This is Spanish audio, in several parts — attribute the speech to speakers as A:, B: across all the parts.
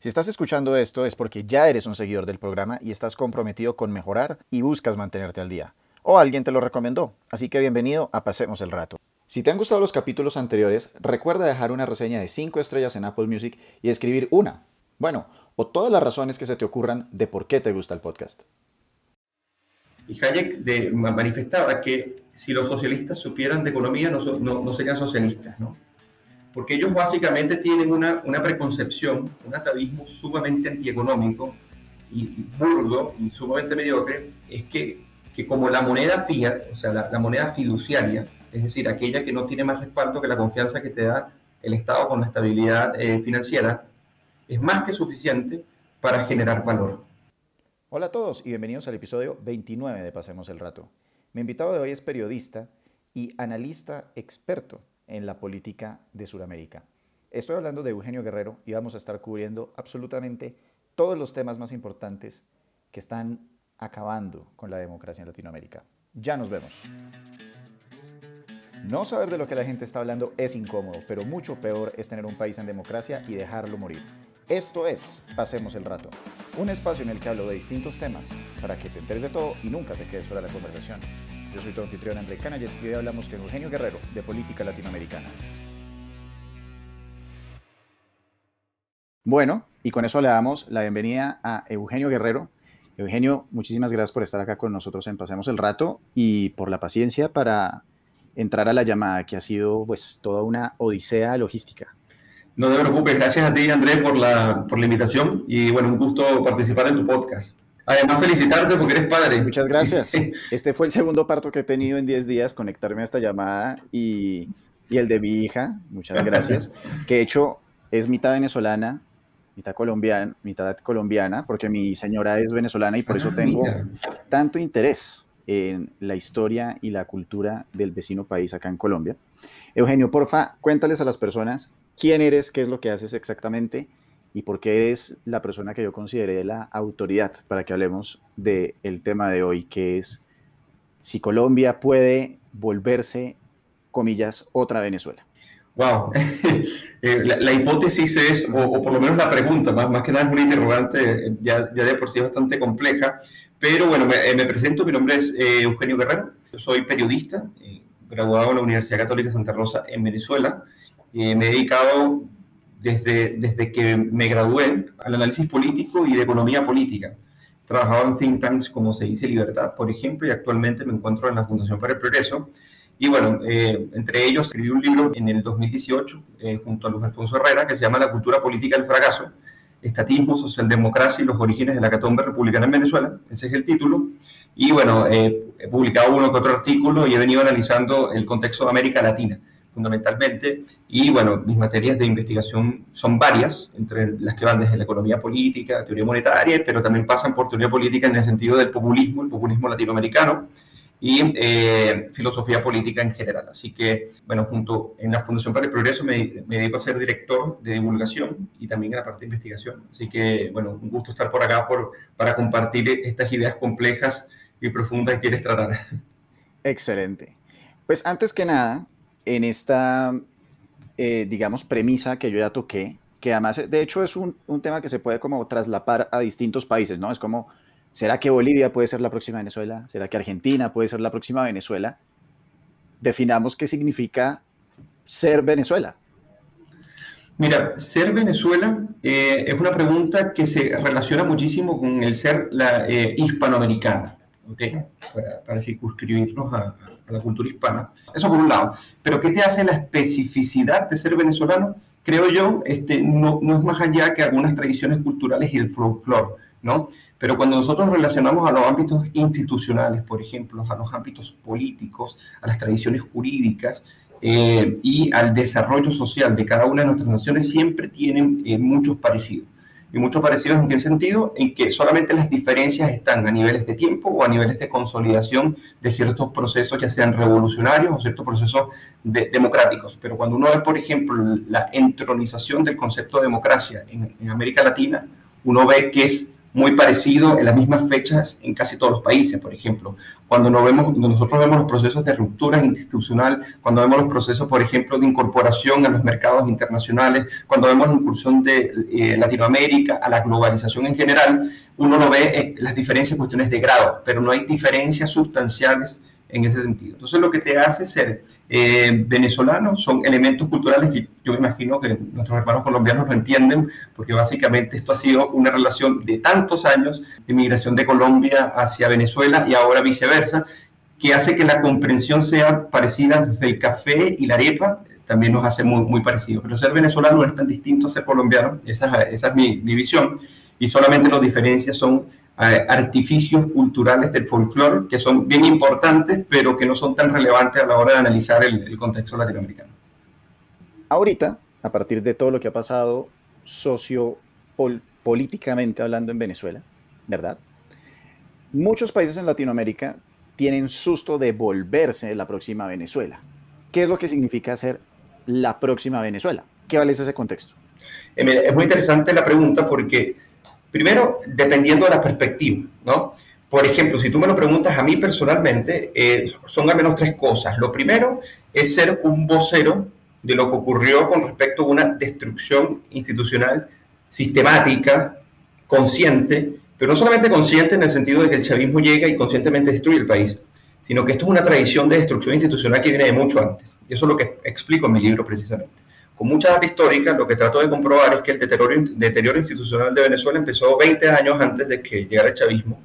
A: Si estás escuchando esto es porque ya eres un seguidor del programa y estás comprometido con mejorar y buscas mantenerte al día. O alguien te lo recomendó, así que bienvenido a Pasemos el Rato. Si te han gustado los capítulos anteriores, recuerda dejar una reseña de 5 estrellas en Apple Music y escribir una, bueno, o todas las razones que se te ocurran de por qué te gusta el podcast.
B: Y Hayek de, manifestaba que si los socialistas supieran de economía no, no serían socialistas, ¿no? Porque ellos básicamente tienen una, una preconcepción, un atavismo sumamente antieconómico y, burdo y sumamente mediocre, es que, que, como la moneda fiat, o sea, la, moneda fiduciaria, es decir, aquella que no tiene más respaldo que la confianza que te da el Estado con la estabilidad eh, financiera, es más que suficiente para generar valor.
A: Hola a todos y bienvenidos al episodio 29 de Pasemos el Rato. Mi invitado de hoy es periodista y analista experto en la política de Sudamérica. Estoy hablando de Eugenio Guerrero y vamos a estar cubriendo absolutamente todos los temas más importantes que están acabando con la democracia en Latinoamérica. Ya nos vemos. No saber de lo que la gente está hablando es incómodo, pero mucho peor es tener un país en democracia y dejarlo morir. Esto es Pasemos el Rato, un espacio en el que hablo de distintos temas para que te enteres de todo y nunca te quedes fuera de la conversación. Yo soy tu anfitrión André Canayet y hoy hablamos con Eugenio Guerrero de política latinoamericana. Bueno, y con eso le damos la bienvenida a Eugenio Guerrero. Eugenio, muchísimas gracias por estar acá con nosotros en Pasemos el Rato y por la paciencia para entrar a la llamada, que ha sido pues toda una odisea logística.
B: No te preocupes, gracias a ti Andrés por la, por la invitación y bueno, un gusto participar en tu podcast. Además, felicitarte porque eres padre.
A: Muchas gracias. Este fue el segundo parto que he tenido en 10 días, conectarme a esta llamada y, y el de mi hija, muchas gracias, que de hecho es mitad venezolana, mitad colombiana, mitad colombiana, porque mi señora es venezolana y por eso ah, tengo tanto interés en la historia y la cultura del vecino país acá en Colombia. Eugenio, porfa, cuéntales a las personas quién eres, qué es lo que haces exactamente y por qué eres la persona que yo consideré la autoridad para que hablemos del el tema de hoy, que es si Colombia puede volverse, comillas, otra Venezuela.
B: Wow, eh, la, hipótesis es, o, por lo menos la pregunta, más, más que nada es una interrogante ya, ya de por sí bastante compleja, pero bueno, me, eh, presento, mi nombre es eh, Eugenio Guerrero, yo soy periodista, graduado en la Universidad Católica Santa Rosa en Venezuela, me he dedicado desde, desde que me gradué al análisis político y de economía política. Trabajaba en think tanks como se dice Libertad, por ejemplo, y actualmente me encuentro en la Fundación para el Progreso. Y bueno, eh, entre ellos escribí un libro en el 2018 eh, junto a Luis Alfonso Herrera que se llama La cultura política del fracaso, estatismo, socialdemocracia y los orígenes de la catombe republicana en Venezuela. Ese es el título. Y bueno, eh, he publicado uno que otro artículo y he venido analizando el contexto de América Latina fundamentalmente. Y bueno, mis materias de investigación son varias, entre las que van desde la economía política, teoría monetaria, pero también pasan por teoría política en el sentido del populismo, el populismo latinoamericano y eh, filosofía política en general. Así que, bueno, junto en la Fundación para el Progreso me, me, dedico a ser director de divulgación y también en la parte de investigación. Así que, bueno, un gusto estar por acá por, para compartir estas ideas complejas y profundas que quieres tratar.
A: Excelente. Pues antes que nada, en esta, eh, digamos, premisa que yo ya toqué, que además, de hecho, es un, un, tema que se puede como traslapar a distintos países, ¿no? Es como, ¿será que Bolivia puede ser la próxima Venezuela? ¿Será que Argentina puede ser la próxima Venezuela? Definamos qué significa ser Venezuela.
B: Mira, ser Venezuela eh, es una pregunta que se relaciona muchísimo con el ser la, eh, hispanoamericana, ¿ok? Para, para circunscribirnos a, la cultura hispana. Eso por un lado. Pero ¿qué te hace la especificidad de ser venezolano? Creo yo, este, no, no es más allá que algunas tradiciones culturales y el folclore, ¿no? Pero cuando nosotros relacionamos a los ámbitos institucionales, por ejemplo, a los ámbitos políticos, a las tradiciones jurídicas eh, y al desarrollo social de cada una de nuestras naciones, siempre tienen eh, muchos parecidos y mucho parecidos en qué sentido, en que solamente las diferencias están a niveles de tiempo o a niveles de consolidación de ciertos procesos, ya sean revolucionarios o ciertos procesos democráticos. Pero cuando uno ve, por ejemplo, la entronización del concepto de democracia en, América Latina, uno ve que es muy parecido en las mismas fechas en casi todos los países, por ejemplo. Cuando, nos vemos, nosotros vemos los procesos de ruptura institucional, cuando vemos los procesos, por ejemplo, de incorporación a los mercados internacionales, cuando vemos la incursión de eh, Latinoamérica a la globalización en general, uno lo ve en las diferencias en cuestiones de grado, pero no hay diferencias sustanciales en ese sentido. Entonces, lo que te hace ser eh, venezolano son elementos culturales que yo me imagino que nuestros hermanos colombianos lo entienden, porque básicamente esto ha sido una relación de tantos años de migración de Colombia hacia Venezuela y ahora viceversa, que hace que la comprensión sea parecida desde el café y la arepa, también nos hace muy, muy parecido. Pero ser venezolano no es tan distinto a ser colombiano, esa, esa es mi, mi visión, y solamente las diferencias son artificios culturales del folclore que son bien importantes, pero que no son tan relevantes a la hora de analizar el, contexto latinoamericano.
A: Ahorita, a partir de todo lo que ha pasado sociopolíticamente hablando en Venezuela, ¿verdad? Muchos países en Latinoamérica tienen susto de volverse la próxima Venezuela. ¿Qué es lo que significa ser la próxima Venezuela? ¿Qué vale ese contexto?
B: Eh, es muy interesante la pregunta porque Primero, dependiendo de la perspectiva, ¿no? Por ejemplo, si tú me lo preguntas a mí personalmente, eh, son al menos tres cosas. Lo primero es ser un vocero de lo que ocurrió con respecto a una destrucción institucional sistemática, consciente, pero no solamente consciente en el sentido de que el chavismo llega y conscientemente destruye el país, sino que esto es una tradición de destrucción institucional que viene de mucho antes. Y eso es lo que explico en mi libro precisamente. Con mucha data histórica, lo que trato de comprobar es que el deterioro, institucional de Venezuela empezó 20 años antes de que llegara el chavismo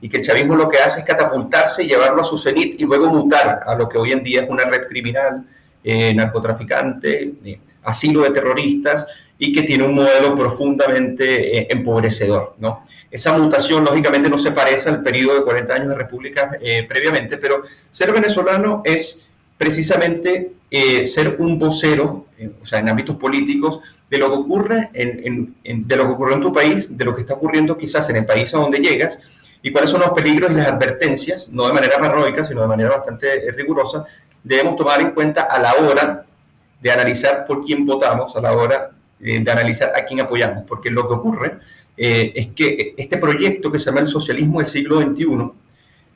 B: y que el chavismo lo que hace es catapultarse llevarlo a su cenit y luego mutar a lo que hoy en día es una red criminal, eh, narcotraficante, eh, asilo de terroristas y que tiene un modelo profundamente eh, empobrecedor. ¿no? Esa mutación, lógicamente, no se parece al periodo de 40 años de república previamente, pero ser venezolano es precisamente eh, ser un vocero, eh, o sea, en ámbitos políticos, de lo que ocurre en, de lo que ocurre en tu país, de lo que está ocurriendo quizás en el país a donde llegas, y cuáles son los peligros y las advertencias, no de manera paranoica, sino de manera bastante eh, rigurosa, debemos tomar en cuenta a la hora de analizar por quién votamos, a la hora de analizar a quién apoyamos, porque lo que ocurre es que este proyecto que se llama el socialismo del siglo XXI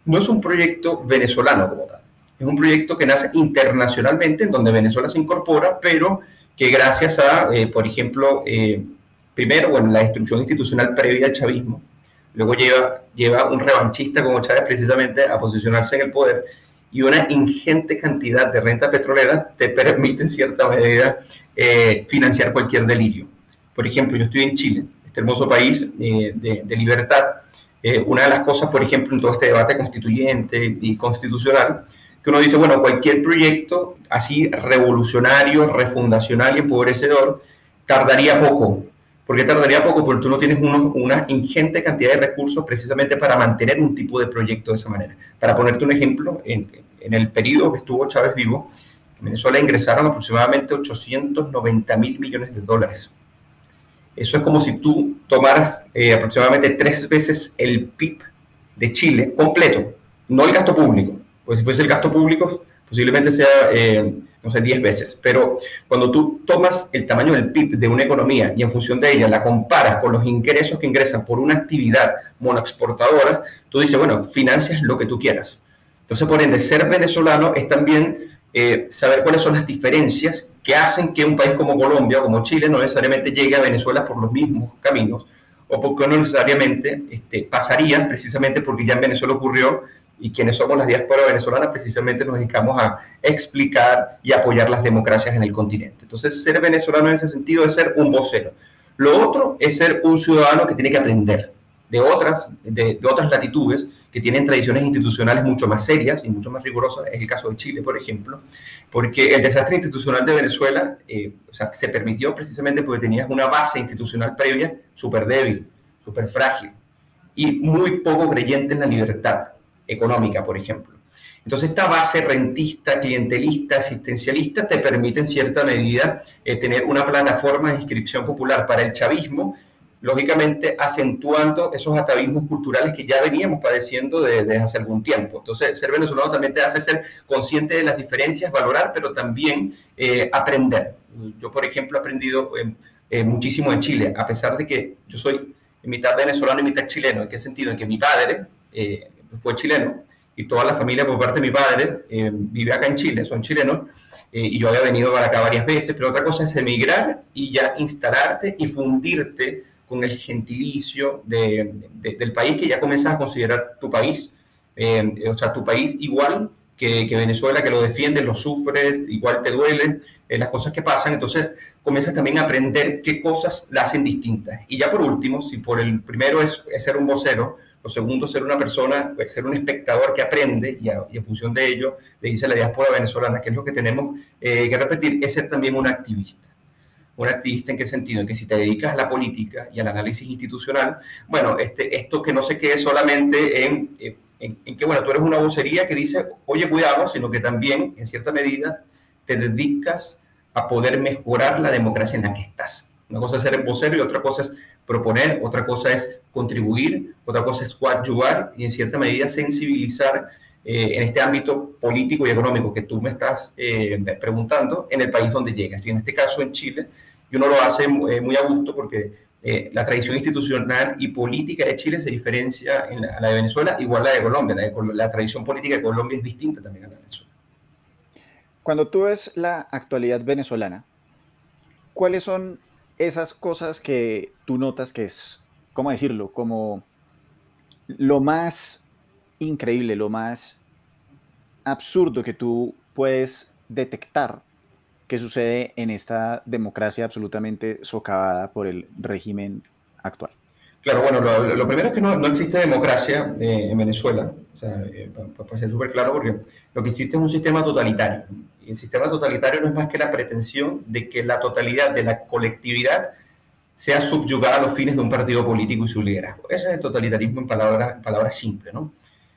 B: no es un proyecto venezolano como tal es un proyecto que nace internacionalmente, en donde Venezuela se incorpora, pero que gracias a, eh, por ejemplo, eh, primero, bueno, la destrucción institucional previa al chavismo, luego lleva, lleva un revanchista como Chávez precisamente a posicionarse en el poder y una ingente cantidad de renta petrolera te permite en cierta medida eh, financiar cualquier delirio. Por ejemplo, yo estoy en Chile, este hermoso país de, de, libertad. una de las cosas, por ejemplo, en todo este debate constituyente y constitucional, uno dice, bueno, cualquier proyecto así revolucionario, refundacional y empobrecedor, tardaría poco. ¿Por qué tardaría poco? Porque tú no tienes una ingente cantidad de recursos precisamente para mantener un tipo de proyecto de esa manera. Para ponerte un ejemplo, en, en el periodo que estuvo Chávez vivo, en Venezuela ingresaron aproximadamente 890 mil millones de dólares. Eso es como si tú tomaras eh, aproximadamente tres veces el PIB de Chile completo, no el gasto público, pues si fuese el gasto público, posiblemente sea, eh, no sé, 10 veces. Pero cuando tú tomas el tamaño del PIB de una economía y en función de ella la comparas con los ingresos que ingresan por una actividad monoexportadora, tú dices, bueno, financias lo que tú quieras. Entonces, por ende, ser venezolano es también eh, saber cuáles son las diferencias que hacen que un país como Colombia o como Chile no necesariamente llegue a Venezuela por los mismos caminos o porque no necesariamente este, pasaría precisamente porque ya en Venezuela ocurrió y quienes somos las diáspora venezolanas precisamente nos dedicamos a explicar y apoyar las democracias en el continente. Entonces, ser venezolano en ese sentido es ser un vocero. Lo otro es ser un ciudadano que tiene que aprender de otras, de, otras latitudes que tienen tradiciones institucionales mucho más serias y mucho más rigurosas. Es el caso de Chile, por ejemplo, porque el desastre institucional de Venezuela eh, o sea, se permitió precisamente porque tenías una base institucional previa súper débil, súper frágil y muy poco creyente en la libertad económica, por ejemplo. Entonces, esta base rentista, clientelista, asistencialista te permite en cierta medida eh, tener una plataforma de inscripción popular para el chavismo, lógicamente acentuando esos atavismos culturales que ya veníamos padeciendo desde hace algún tiempo. Entonces, ser venezolano también te hace ser consciente de las diferencias, valorar, pero también eh, aprender. Yo, por ejemplo, he aprendido eh, muchísimo en Chile, a pesar de que yo soy mitad venezolano y mitad chileno. ¿En qué sentido? En que mi padre fue chileno y toda la familia por parte de mi padre eh, vive acá en Chile, son chilenos, eh, y yo había venido para acá varias veces, pero otra cosa es emigrar y ya instalarte y fundirte con el gentilicio del país que ya comienzas a considerar tu país, o sea, tu país igual que, Venezuela, que lo defiende, lo sufre, igual te duele, las cosas que pasan, entonces comienzas también a aprender qué cosas la hacen distintas. Y ya por último, si por el primero es, ser un vocero, lo segundo ser una persona, ser un espectador que aprende y, en función de ello le dice a la diáspora venezolana que es lo que tenemos eh, que repetir, es ser también un activista. ¿Un activista en qué sentido? En que si te dedicas a la política y al análisis institucional, bueno, este, esto que no se quede solamente en... Eh, en, que, bueno, tú eres una vocería que dice, oye, cuidado, sino que también, en cierta medida, te dedicas a poder mejorar la democracia en la que estás. Una cosa es ser vocero y otra cosa es proponer, otra cosa es contribuir, otra cosa es coadyuvar y en cierta medida sensibilizar eh, en este ámbito político y económico que tú me estás eh, preguntando en el país donde llegas. Y en este caso en Chile, y uno lo hace eh, muy a gusto porque eh, la tradición institucional y política de Chile se diferencia en la, a la de Venezuela, igual la de Colombia. La, la tradición política de Colombia es distinta también a la de Venezuela.
A: Cuando tú ves la actualidad venezolana, ¿cuáles son esas cosas que tú notas que es, ¿cómo decirlo? Como lo más increíble, lo más absurdo que tú puedes detectar ¿Qué sucede en esta democracia absolutamente socavada por el régimen actual.
B: Claro, bueno, lo, primero es que no, existe democracia eh, en Venezuela, o sea, eh, para, ser súper claro, porque lo que existe es un sistema totalitario. Y el sistema totalitario no es más que la pretensión de que la totalidad de la colectividad sea subyugada a los fines de un partido político y su liderazgo. Ese es el totalitarismo en palabras palabra simples, ¿no?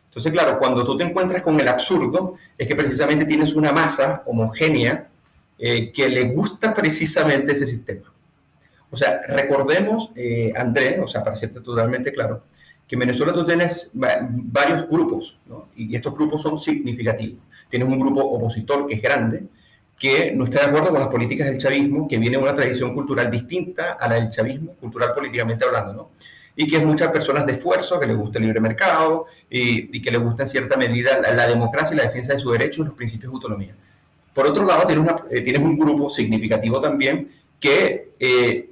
B: Entonces, claro, cuando tú te encuentras con el absurdo, es que precisamente tienes una masa homogénea eh, que le gusta precisamente ese sistema. O sea, recordemos, eh, André, o sea, para serte totalmente claro, que en Venezuela tú tienes varios grupos, ¿no? y estos grupos son significativos. Tienes un grupo opositor que es grande, que no está de acuerdo con las políticas del chavismo, que viene de una tradición cultural distinta a la del chavismo, cultural políticamente hablando, ¿no? Y que es muchas personas de esfuerzo, que les gusta el libre mercado y, que les gusta en cierta medida la, la, democracia y la defensa de sus derechos y los principios de autonomía. Por otro lado, tienes, eh, tienes un grupo significativo también que eh,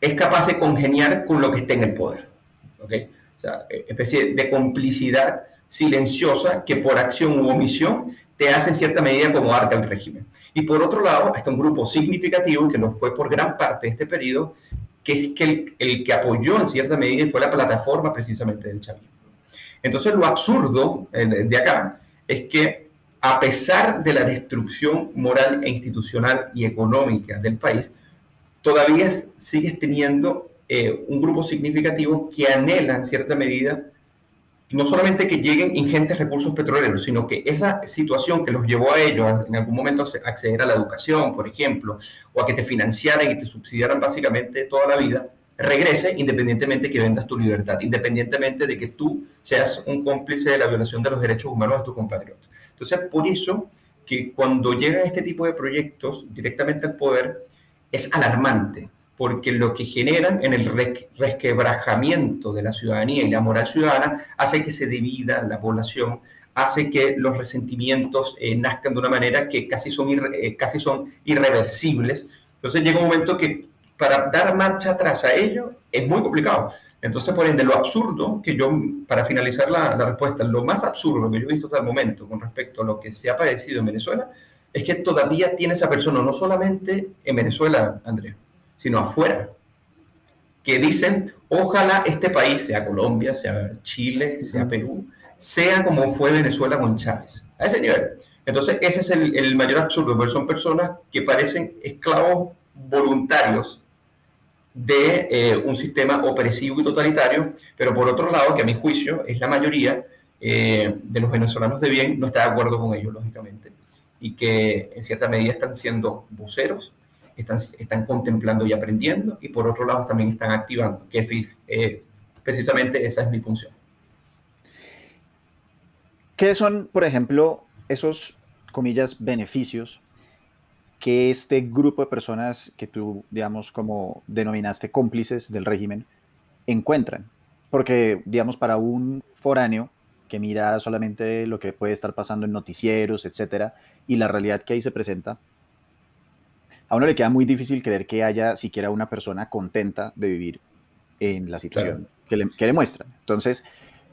B: es capaz de congeniar con lo que esté en el poder. ¿okay? O sea, eh, especie de complicidad silenciosa que por acción u omisión te hace en cierta medida acomodarte al régimen. Y por otro lado, está un grupo significativo, que no fue por gran parte de este periodo, que es que el, el que apoyó en cierta medida fue la plataforma precisamente del chavismo. Entonces, lo absurdo de acá es que a pesar de la destrucción moral e institucional y económica del país, todavía sigues teniendo eh, un grupo significativo que anhela en cierta medida no solamente que lleguen ingentes recursos petroleros, sino que esa situación que los llevó a ellos en algún momento a acceder a la educación, por ejemplo, o a que te financiaran y te subsidiaran básicamente toda la vida, regrese independientemente que vendas tu libertad, independientemente de que tú seas un cómplice de la violación de los derechos humanos de tus compatriotas. Entonces, por eso que cuando llegan este tipo de proyectos directamente al poder, es alarmante, porque lo que generan en el resquebrajamiento de la ciudadanía y la moral ciudadana hace que se divida la población, hace que los resentimientos eh, nazcan de una manera que casi son, eh, casi son irreversibles. Entonces llega un momento que para dar marcha atrás a ello es muy complicado. Entonces, por ende, lo absurdo que yo, para finalizar la, respuesta, lo más absurdo que yo he visto hasta el momento con respecto a lo que se ha padecido en Venezuela, es que todavía tiene esa persona, no solamente en Venezuela, Andrés, sino afuera, que dicen, ojalá este país, sea Colombia, sea Chile, sea Perú, sea como fue Venezuela con Chávez, a ese nivel. Entonces, ese es el, el mayor absurdo, porque son personas que parecen esclavos voluntarios de eh, un sistema opresivo y totalitario, pero por otro lado, que a mi juicio es la mayoría eh, de los venezolanos de bien, no está de acuerdo con ello, lógicamente, y que en cierta medida están siendo voceros, están, están contemplando y aprendiendo, y por otro lado también están activando, que eh, precisamente esa es mi función.
A: ¿Qué son, por ejemplo, esos, comillas, beneficios que este grupo de personas que tú, digamos, como denominaste cómplices del régimen, encuentran. Porque, digamos, para un foráneo que mira solamente lo que puede estar pasando en noticieros, etcétera, y la realidad que ahí se presenta, a uno le queda muy difícil creer que haya siquiera una persona contenta de vivir en la situación que, le, que le muestran. Entonces,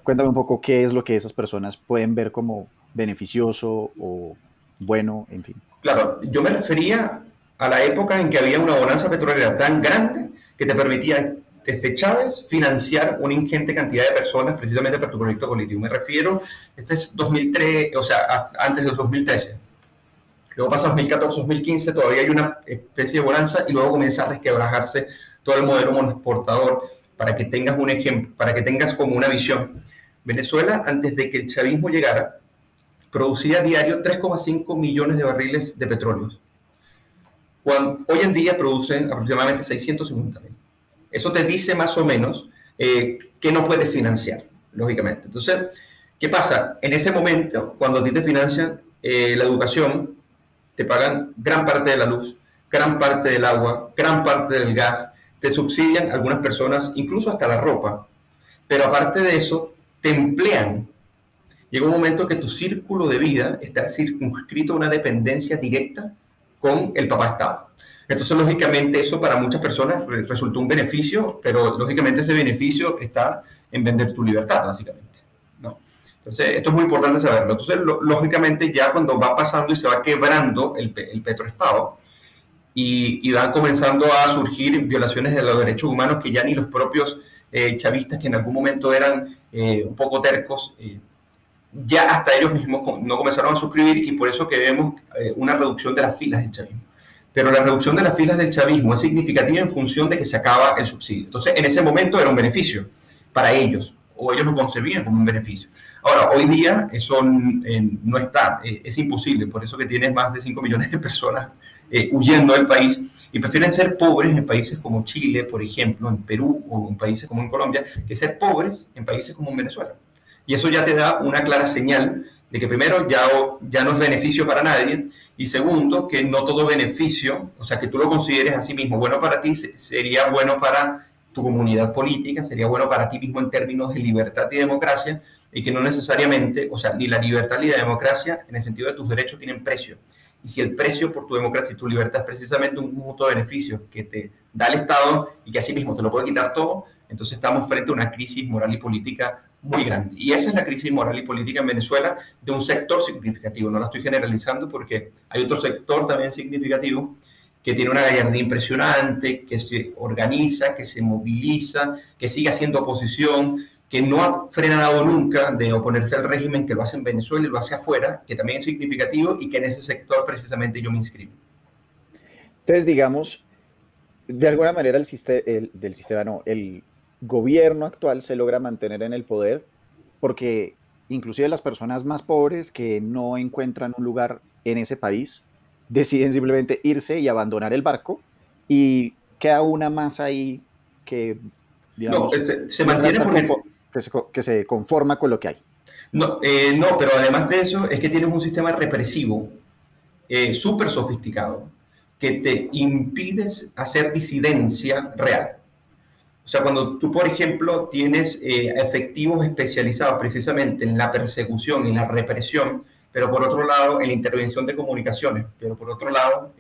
A: cuéntame un poco qué es lo que esas personas pueden ver como beneficioso o bueno, en fin.
B: Claro, yo me refería a la época en que había una bonanza petrolera tan grande que te permitía desde Chávez financiar una ingente cantidad de personas precisamente para tu proyecto político. Me refiero, este es 2003, o sea, antes del 2013. Luego pasa 2014, 2015, todavía hay una especie de bonanza y luego comienza a resquebrajarse todo el modelo monoexportador para que tengas un ejemplo, para que tengas como una visión. Venezuela, antes de que el chavismo llegara, producía diario 3,5 millones de barriles de petróleo. hoy en día producen aproximadamente 650 mil. Eso te dice más o menos eh, que no puedes financiar, lógicamente. Entonces, ¿qué pasa? En ese momento, cuando a ti te financian eh, la educación, te pagan gran parte de la luz, gran parte del agua, gran parte del gas, te subsidian algunas personas, incluso hasta la ropa, pero aparte de eso, te emplean llega un momento que tu círculo de vida está circunscrito a una dependencia directa con el papá Estado. Entonces, lógicamente, eso para muchas personas resultó un beneficio, pero lógicamente ese beneficio está en vender tu libertad, básicamente. ¿no? Entonces, esto es muy importante saberlo. Entonces, lógicamente, ya cuando va pasando y se va quebrando el, el petroestado y, y, van comenzando a surgir violaciones de los derechos humanos que ya ni los propios eh, chavistas, que en algún momento eran eh, un poco tercos, eh, ya hasta ellos mismos no comenzaron a suscribir y por eso que vemos eh, una reducción de las filas del chavismo. Pero la reducción de las filas del chavismo es significativa en función de que se acaba el subsidio. Entonces, en ese momento era un beneficio para ellos, o ellos lo concebían como un beneficio. Ahora, hoy día eso eh, no está, eh, es imposible, por eso que tienes más de 5 millones de personas huyendo del país y prefieren ser pobres en países como Chile, por ejemplo, en Perú o en países como en Colombia, que ser pobres en países como en Venezuela. Y eso ya te da una clara señal de que primero ya, ya no es beneficio para nadie y segundo que no todo beneficio, o sea, que tú lo consideres a sí mismo bueno para ti, sería bueno para tu comunidad política, sería bueno para ti mismo en términos de libertad y democracia y que no necesariamente, o sea, ni la libertad ni la democracia en el sentido de tus derechos tienen precio. Y si el precio por tu democracia y tu libertad es precisamente un mutuo beneficio que te da el Estado y que así mismo te lo puede quitar todo, entonces estamos frente a una crisis moral y política muy grande. Y esa es la crisis moral y política en Venezuela de un sector significativo. No la estoy generalizando porque hay otro sector también significativo que tiene una gallardía impresionante, que se organiza, que se moviliza, que sigue haciendo oposición, que no ha frenado nunca de oponerse al régimen, que lo hace en Venezuela y lo hace afuera, que también es significativo y que en ese sector precisamente yo me inscribo.
A: Entonces, digamos, de alguna manera el, sistema, el del sistema, no, el gobierno actual se logra mantener en el poder porque inclusive las personas más pobres que no encuentran un lugar en ese país deciden simplemente irse y abandonar el barco y queda una más ahí que
B: digamos, se, mantiene
A: que, se, conforma con lo que hay.
B: No, eh, no, pero además de eso es que tienes un sistema represivo eh, súper sofisticado que te impides hacer disidencia real. O sea, cuando tú, por ejemplo, tienes eh, efectivos especializados precisamente en la persecución y la represión, pero por otro lado en la intervención de comunicaciones, pero por otro lado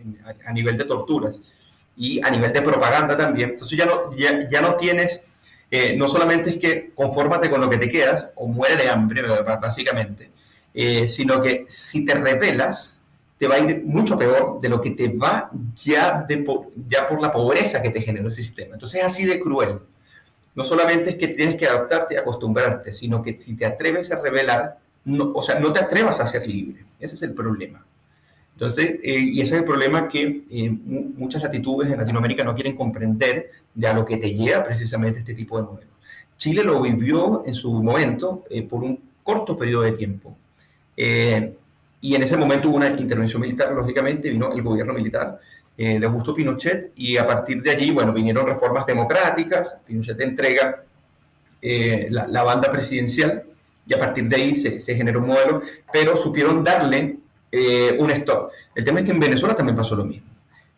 B: a, nivel de torturas y a nivel de propaganda también, entonces ya no, ya, no tienes, eh, no solamente es que confórmate con lo que te quedas o muere de hambre, básicamente, eh, sino que si te revelas, te va a ir mucho peor de lo que te va ya, de, ya por la pobreza que te generó ese sistema. Entonces es así de cruel. No solamente es que tienes que adaptarte y acostumbrarte, sino que si te atreves a revelar, no, o sea, no te atrevas a ser libre. Ese es el problema. Entonces, eh, y ese es el problema que eh, muchas latitudes en Latinoamérica no quieren comprender de a lo que te lleva precisamente este tipo de modelos. Chile lo vivió en su momento eh, por un corto periodo de tiempo. Y en ese momento hubo una intervención militar, lógicamente, vino el gobierno militar eh, de Augusto Pinochet y a partir de allí, bueno, vinieron reformas democráticas, Pinochet entrega eh, la, banda presidencial y a partir de ahí se, se generó un modelo, pero supieron darle eh, un stop. El tema es que en Venezuela también pasó lo mismo.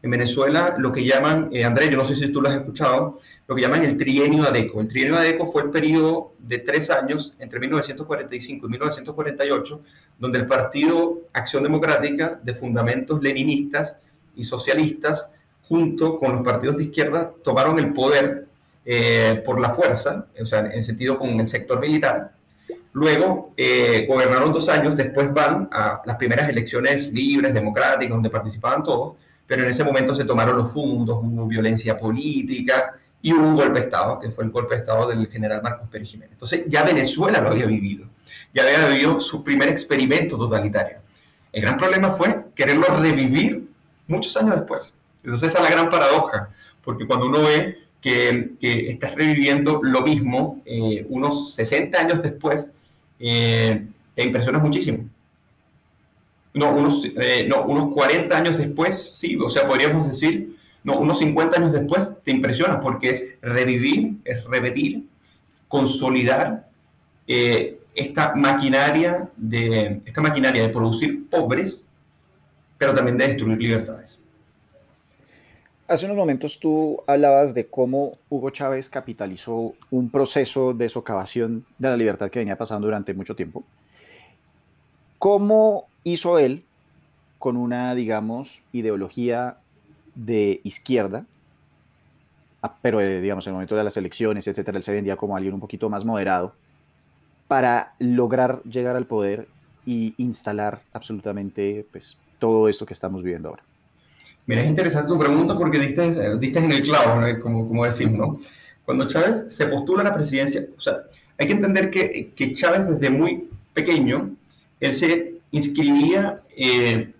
B: en Venezuela lo que llaman, eh, Andrés, yo no sé si tú lo has escuchado, lo que llaman el trienio ADECO. El trienio ADECO fue el periodo de tres años, entre 1945 y 1948, donde el Partido Acción Democrática, de fundamentos leninistas y socialistas, junto con los partidos de izquierda, tomaron el poder eh, por la fuerza, o sea, en sentido con el sector militar. Luego eh, gobernaron dos años, después van a las primeras elecciones libres, democráticas, donde participaban todos pero en ese momento se tomaron los fondos, hubo violencia política y hubo un golpe de Estado, que fue el golpe de Estado del general Marcos Pérez Jiménez. Entonces ya Venezuela lo había vivido, ya había vivido su primer experimento totalitario. El gran problema fue quererlo revivir muchos años después. Entonces esa es la gran paradoja, porque cuando uno ve que, que estás reviviendo lo mismo eh, unos 60 años después, eh, te impresiona muchísimo. No unos, eh, no, unos 40 años después, sí, o sea, podríamos decir, no, unos 50 años después te impresiona porque es revivir, es repetir, consolidar eh, esta, maquinaria de, esta maquinaria de producir pobres, pero también de destruir libertades.
A: Hace unos momentos tú hablabas de cómo Hugo Chávez capitalizó un proceso de socavación de la libertad que venía pasando durante mucho tiempo. ¿Cómo hizo él con una, digamos, ideología de izquierda, ah, pero eh, digamos en el momento de las elecciones, etcétera, él se vendía como alguien un poquito más moderado, para lograr llegar al poder y instalar absolutamente pues, todo esto que estamos viviendo ahora.
B: Mira, es interesante tu pregunta porque diste, diste en el clavo, como, como decimos, ¿no? Cuando Chávez se postula a la presidencia, o sea, hay que entender que, que Chávez desde muy pequeño, él se inscribía, eh,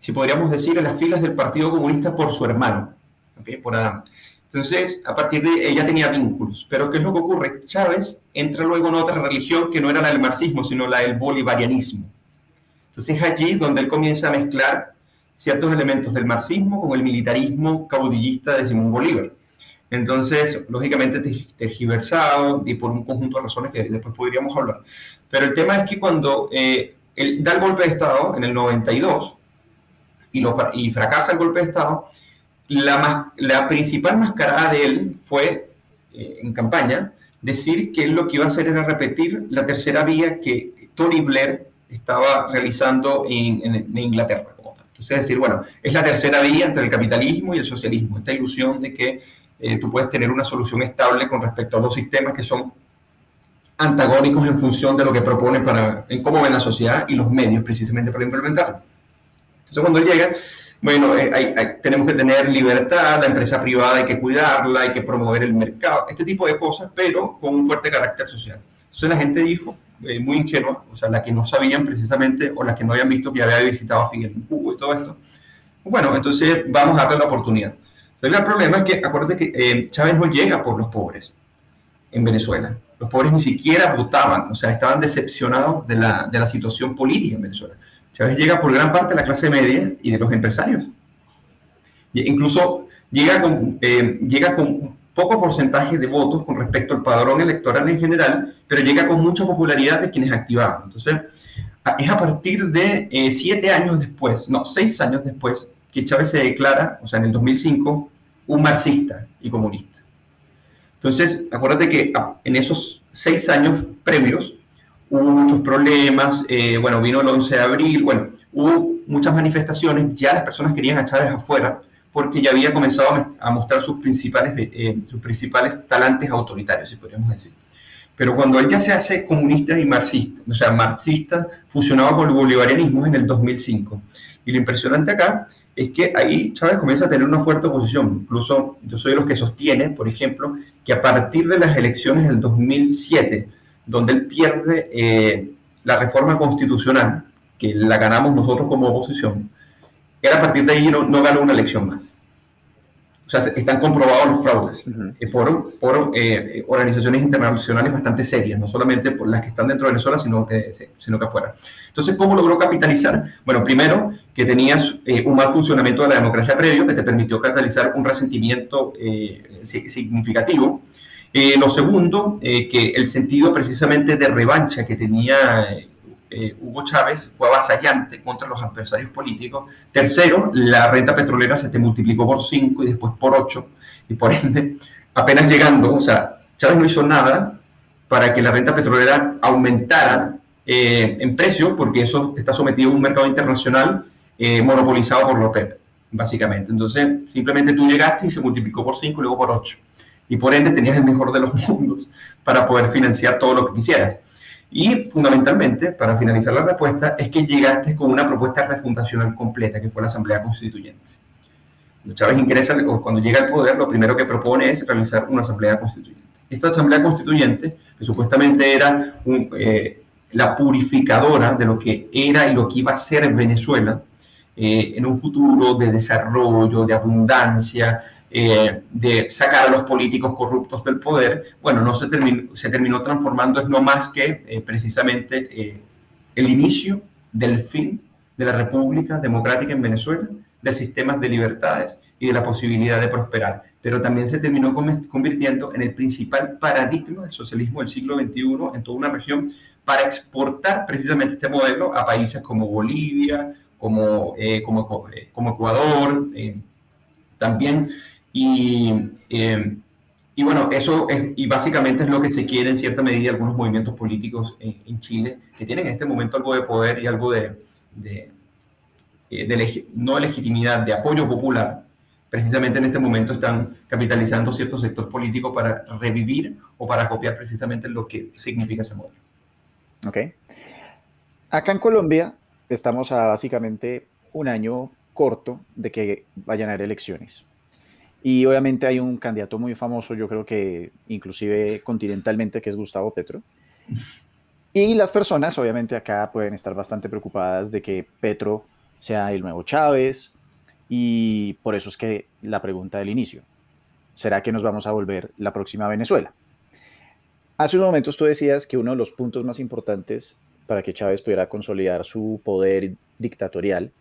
B: si podríamos decir, en las filas del Partido Comunista por su hermano, por Adán. Entonces, a partir de ella tenía vínculos. Pero ¿qué es lo que ocurre? Chávez entra luego en otra religión que no era la del marxismo, sino la del bolivarianismo. Entonces es allí donde él comienza a mezclar ciertos elementos del marxismo con el militarismo caudillista de Simón Bolívar. Entonces, lógicamente tergiversado y por un conjunto de razones que después podríamos hablar. Pero el tema es que cuando eh, él da el golpe de Estado en el 92 y, lo, y fracasa el golpe de Estado, la, principal mascarada de él fue, eh, en campaña, decir que lo que iba a hacer era repetir la tercera vía que Tony Blair estaba realizando en, Inglaterra. Entonces, decir, bueno, es la tercera vía entre el capitalismo y el socialismo, esta ilusión de que eh, tú puedes tener una solución estable con respecto a dos sistemas que son antagónicos en función de lo que proponen para, en cómo ven la sociedad y los medios precisamente para implementarlo. Entonces cuando llega, bueno, eh, tenemos que tener libertad, la empresa privada hay que cuidarla, hay que promover el mercado, este tipo de cosas, pero con un fuerte carácter social. Entonces la gente dijo, eh, muy ingenua, o sea, la que no sabían precisamente o la que no habían visto que había visitado a Fidel en Cuba y todo esto, bueno, entonces vamos a darle la oportunidad. Entonces el problema es que, acuérdate que eh, Chávez no llega por los pobres en Venezuela los pobres ni siquiera votaban, o sea, estaban decepcionados de la, de la situación política en Venezuela. Chávez llega por gran parte de la clase media y de los empresarios. Incluso llega con, eh, llega con poco porcentaje de votos con respecto al padrón electoral en general, pero llega con mucha popularidad de quienes activaban. Entonces, es a partir de eh, siete años después, no, seis años después, que Chávez se declara, o sea, en el 2005, un marxista y comunista. Entonces, acuérdate que en esos seis años previos hubo muchos problemas, eh, bueno, vino el 11 de abril, bueno, hubo muchas manifestaciones, ya las personas querían a Chávez afuera porque ya había comenzado a mostrar sus principales, eh, sus principales talantes autoritarios, si podríamos decir. Pero cuando él ya se hace comunista y marxista, o sea, marxista fusionado con el bolivarianismo en el 2005. Y lo impresionante acá es que ahí Chávez comienza a tener una fuerte oposición. Incluso yo soy de los que sostiene, por ejemplo, que a partir de las elecciones del 2007, donde él pierde eh, la reforma constitucional, que la ganamos nosotros como oposición, era a partir de ahí no, no ganó una elección más. O sea, están comprobados los fraudes eh, por, por eh, organizaciones internacionales bastante serias, no solamente por las que están dentro de Venezuela, sino que, sino que afuera. Entonces, ¿cómo logró capitalizar? Bueno, primero, que tenías eh, un mal funcionamiento de la democracia previo que te permitió catalizar un resentimiento significativo. Lo segundo, que el sentido precisamente de revancha que tenía eh, Hugo Chávez fue avasallante contra los adversarios políticos. Tercero, la renta petrolera se te multiplicó por 5 y después por 8. Y por ende, apenas llegando, o sea, Chávez no hizo nada para que la renta petrolera aumentara eh, en precio, porque eso está sometido a un mercado internacional eh, monopolizado por la OPEP, básicamente. Entonces, simplemente tú llegaste y se multiplicó por 5 y luego por 8. Y por ende tenías el mejor de los mundos para poder financiar todo lo que quisieras. Y fundamentalmente, para finalizar la respuesta, es que llegaste con una propuesta refundacional completa, que fue la Asamblea Constituyente. Chávez ingresa, cuando llega al poder, lo primero que propone es realizar una Asamblea Constituyente. Esta Asamblea Constituyente, que supuestamente era eh, la purificadora de lo que era y lo que iba a ser Venezuela, eh, en un futuro de desarrollo, de abundancia, eh, de sacar a los políticos corruptos del poder, bueno, no se terminó, se terminó transformando es no más que eh, precisamente eh, el inicio del fin de la República Democrática en Venezuela, de sistemas de libertades y de la posibilidad de prosperar. Pero también se terminó convirtiendo en el principal paradigma del socialismo del siglo XXI en toda una región para exportar precisamente este modelo a países como Bolivia, como, como, como Ecuador, también y, eh, y bueno, eso es, y básicamente es lo que se quiere en cierta medida algunos movimientos políticos en, Chile, que tienen en este momento algo de poder y algo de, de, eh, de no de legitimidad, de apoyo popular. Precisamente en este momento están capitalizando cierto sector político para revivir o para copiar precisamente lo que significa ese modelo.
A: Ok. Acá en Colombia estamos a básicamente un año corto de que vayan a haber elecciones. Y obviamente hay un candidato muy famoso, yo creo que inclusive continentalmente, que es Gustavo Petro. Y las personas, obviamente, acá pueden estar bastante preocupadas de que Petro sea el nuevo Chávez. Y por eso es que la pregunta del inicio, ¿será que nos vamos a volver la próxima Venezuela? Hace unos momentos tú decías que uno de los puntos más importantes para que Chávez pudiera consolidar su poder dictatorial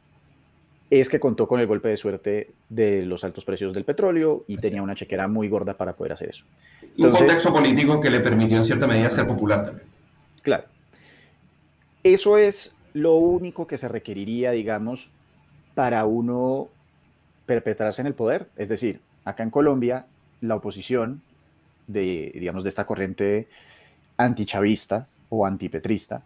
A: es que contó con el golpe de suerte de los altos precios del petróleo y tenía una chequera muy gorda para poder hacer eso.
B: y un contexto político que le permitió en cierta medida ser popular también.
A: Claro. Eso es lo único que se requeriría, digamos, para uno perpetrarse en el poder. Es decir, acá en Colombia, la oposición de, digamos, de esta corriente antichavista o antipetrista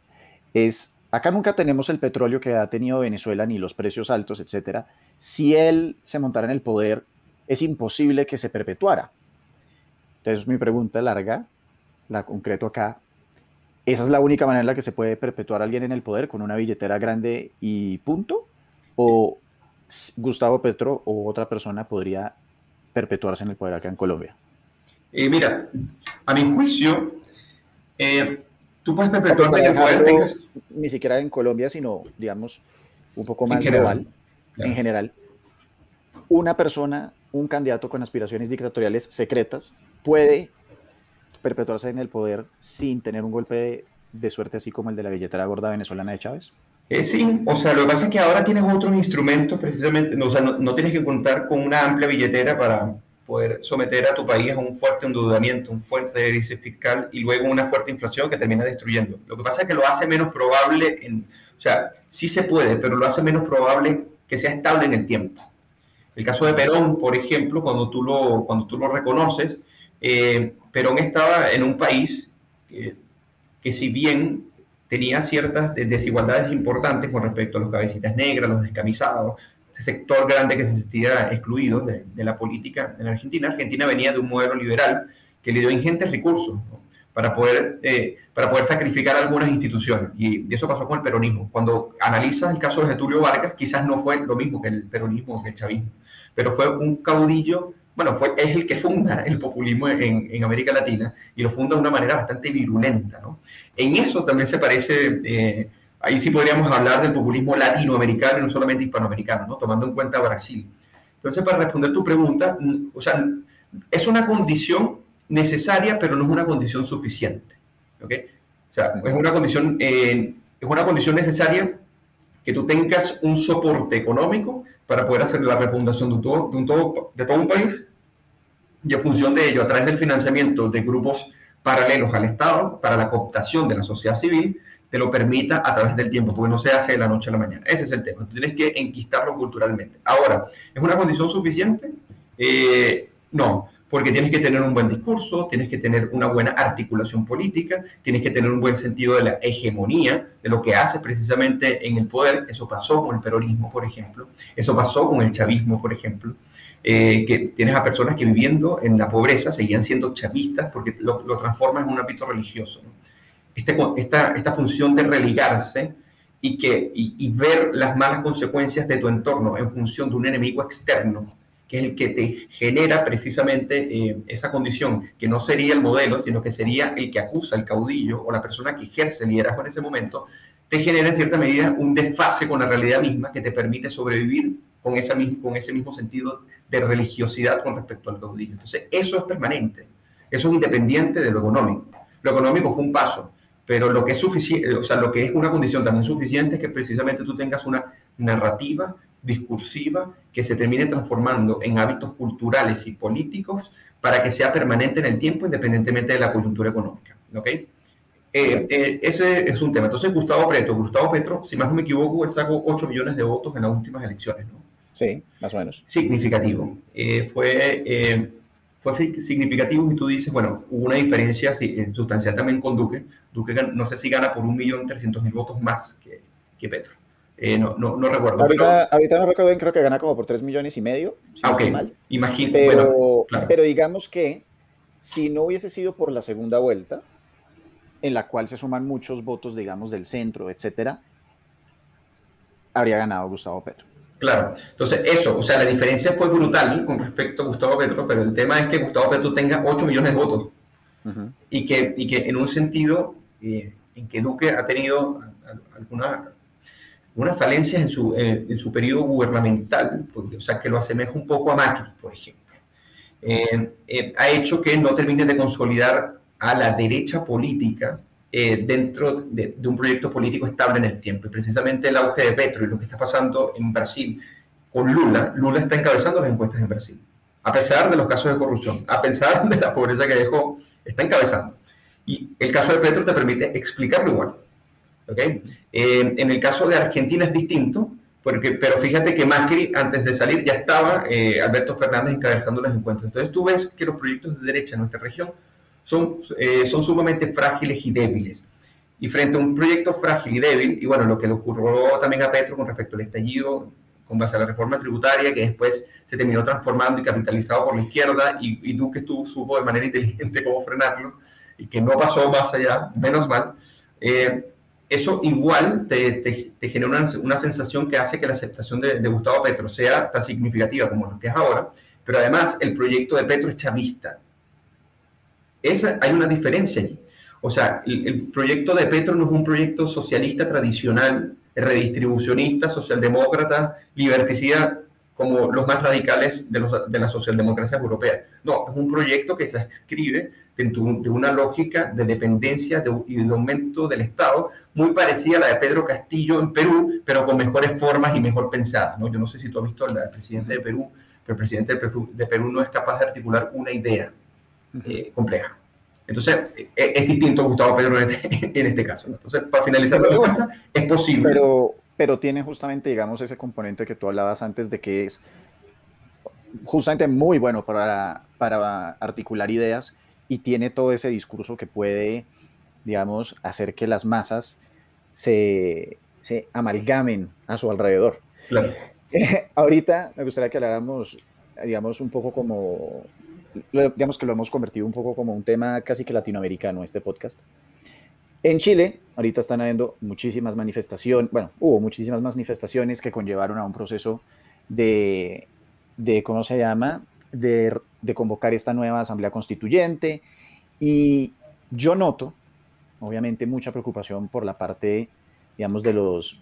A: es Acá nunca tenemos el petróleo que ha tenido Venezuela ni los precios altos, etcétera. Si él se montara en el poder, es imposible que se perpetuara. Entonces, mi pregunta larga, la concreto acá. ¿Esa es la única manera en la que se puede perpetuar a alguien en el poder con una billetera grande y punto? ¿O Gustavo Petro o otra persona podría perpetuarse en el poder acá en Colombia?
B: Eh, mira, a mi juicio, eh, Tú puedes en tengas...
A: Ni siquiera en Colombia, sino, digamos, un poco más global, en general. Una persona, un candidato con aspiraciones dictatoriales secretas, puede perpetuarse en el poder sin tener un golpe de, suerte así como el de la billetera gorda venezolana de Chávez?
B: Eh, sí, o sea, lo que pasa es que ahora tienes otros instrumentos precisamente, o sea, no tienes que contar con una amplia billetera para, poder someter a tu país a un fuerte endeudamiento, un fuerte déficit fiscal y luego una fuerte inflación que termina destruyendo. Lo que pasa es que lo hace menos probable, en, o sea, sí se puede, pero lo hace menos probable que sea estable en el tiempo. El caso de Perón, por ejemplo, cuando tú lo, cuando tú lo reconoces, eh, Perón estaba en un país que, que si bien tenía ciertas desigualdades importantes con respecto a los cabecitas negras, los descamisados, sector grande que se sentía excluido de, la política en Argentina. Argentina venía de un modelo liberal que le dio ingentes recursos para, poder, eh, para poder sacrificar algunas instituciones. Y, eso pasó con el peronismo. Cuando analizas el caso de Getulio Vargas, quizás no fue lo mismo que el peronismo, que el chavismo, pero fue un caudillo, bueno, fue, es el que funda el populismo en, en América Latina y lo funda de una manera bastante virulenta. ¿no? En eso también se parece... Eh, ahí sí podríamos hablar del populismo latinoamericano y no solamente hispanoamericano, ¿no? tomando en cuenta Brasil. Entonces, para responder tu pregunta, o sea, es una condición necesaria, pero no es una condición suficiente. ¿ok? O sea, es una condición, eh, es una condición necesaria que tú tengas un soporte económico para poder hacer la refundación de, un todo, de, un todo, de todo un país y en función de ello, a través del financiamiento de grupos paralelos al Estado para la cooptación de la sociedad civil, te lo permita a través del tiempo, porque no se hace de la noche a la mañana. Ese es el tema. tienes que enquistarlo culturalmente. Ahora, ¿es una condición suficiente? Eh, no, porque tienes que tener un buen discurso, tienes que tener una buena articulación política, tienes que tener un buen sentido de la hegemonía, de lo que hace precisamente en el poder. Eso pasó con el peronismo, por ejemplo. Eso pasó con el chavismo, por ejemplo. Eh, que tienes a personas que viviendo en la pobreza seguían siendo chavistas porque lo, lo transforman en un ámbito religioso. ¿no? Este, esta, esta función de religarse y, que, y, ver las malas consecuencias de tu entorno en función de un enemigo externo, que es el que te genera precisamente eh, esa condición, que no sería el modelo, sino que sería el que acusa al caudillo o la persona que ejerce el liderazgo en ese momento, te genera en cierta medida un desfase con la realidad misma que te permite sobrevivir con, esa, con ese mismo sentido de religiosidad con respecto al caudillo. Entonces, eso es permanente, eso es independiente de lo económico. Lo económico fue un paso, pero lo que es suficiente, o sea, lo que es una condición también suficiente es que precisamente tú tengas una narrativa discursiva que se termine transformando en hábitos culturales y políticos para que sea permanente en el tiempo independientemente de la coyuntura económica. ¿ok? Eh, eh, ese es un tema. Entonces, Gustavo Petro, Gustavo Petro, si más no me equivoco, él sacó 8 millones de votos en las últimas elecciones, ¿no?
A: Sí, más o menos.
B: Significativo. Eh, fue fue significativo y tú dices, bueno, hubo una diferencia eh, sustancial también con Duque. Duque no sé si gana por 1.300.000 votos más que, que Petro. Eh, no, no, no, recuerdo.
A: Ahorita, ahorita, no recuerdo bien, creo que gana como por 3 millones y medio.
B: Si ah, imagínate.
A: Pero, bueno, claro. pero digamos que si no hubiese sido por la segunda vuelta, en la cual se suman muchos votos, digamos, del centro, etcétera, habría ganado Gustavo Petro.
B: Claro, entonces eso, o sea, la diferencia fue brutal con respecto a Gustavo Petro, pero el tema es que Gustavo Petro tenga 8 millones de votos. Y, que, y que en un sentido eh, en que Duque ha tenido alguna, algunas falencias en su, eh, en su periodo gubernamental, porque, o sea, que lo asemeja un poco a Macri, por ejemplo, eh, ha hecho que no termine de consolidar a la derecha política eh, dentro de, un proyecto político estable en el tiempo. Y precisamente el auge de Petro y lo que está pasando en Brasil con Lula, Lula está encabezando las encuestas en Brasil. A pesar de los casos de corrupción, a pesar de la pobreza que dejó, está encabezando. Y el caso de Petro te permite explicarlo igual. ¿okay? Eh, en el caso de Argentina es distinto, porque, pero fíjate que Macri, antes de salir, ya estaba eh, Alberto Fernández encabezando las encuestas. Entonces tú ves que los proyectos de derecha en nuestra región son, eh, son sumamente frágiles y débiles. Y frente a un proyecto frágil y débil, y bueno, lo que le ocurrió también a Petro con respecto al estallido, con base a la reforma tributaria, que después se terminó transformando y capitalizado por la izquierda, y, y Duque estuvo, supo de manera inteligente cómo frenarlo, y que no pasó más allá, menos mal, eh, eso igual te, te, genera una, una, sensación que hace que la aceptación de, de Gustavo Petro sea tan significativa como lo que es ahora, pero además el proyecto de Petro es chavista esa, hay una diferencia allí. O sea, el, proyecto de Petro no es un proyecto socialista tradicional, redistribucionista, socialdemócrata, liberticida, como los más radicales de, los, de las socialdemocracias europeas. No, es un proyecto que se escribe dentro de una lógica de dependencia y de aumento del Estado, muy parecida a la de Pedro Castillo en Perú, pero con mejores formas y mejor pensadas. ¿no? Yo no sé si tú has visto la presidente de Perú, pero el presidente de Perú no es capaz de articular una idea eh, compleja. Entonces, eh, es, distinto Gustavo Pedro en este, en este caso. Entonces, para finalizar la respuesta, es posible.
A: Pero, pero tiene justamente, digamos, ese componente que tú hablabas antes de que es justamente muy bueno para, para articular ideas y tiene todo ese discurso que puede, digamos, hacer que las masas se, se amalgamen a su alrededor.
B: Claro.
A: ahorita me gustaría que habláramos, digamos, un poco como digamos que lo hemos convertido un poco como un tema casi que latinoamericano este podcast. En Chile, ahorita están habiendo muchísimas manifestaciones, bueno, hubo muchísimas manifestaciones que conllevaron a un proceso de, de ¿cómo se llama?, de, de convocar esta nueva asamblea constituyente. Y yo noto, obviamente, mucha preocupación por la parte, digamos, de los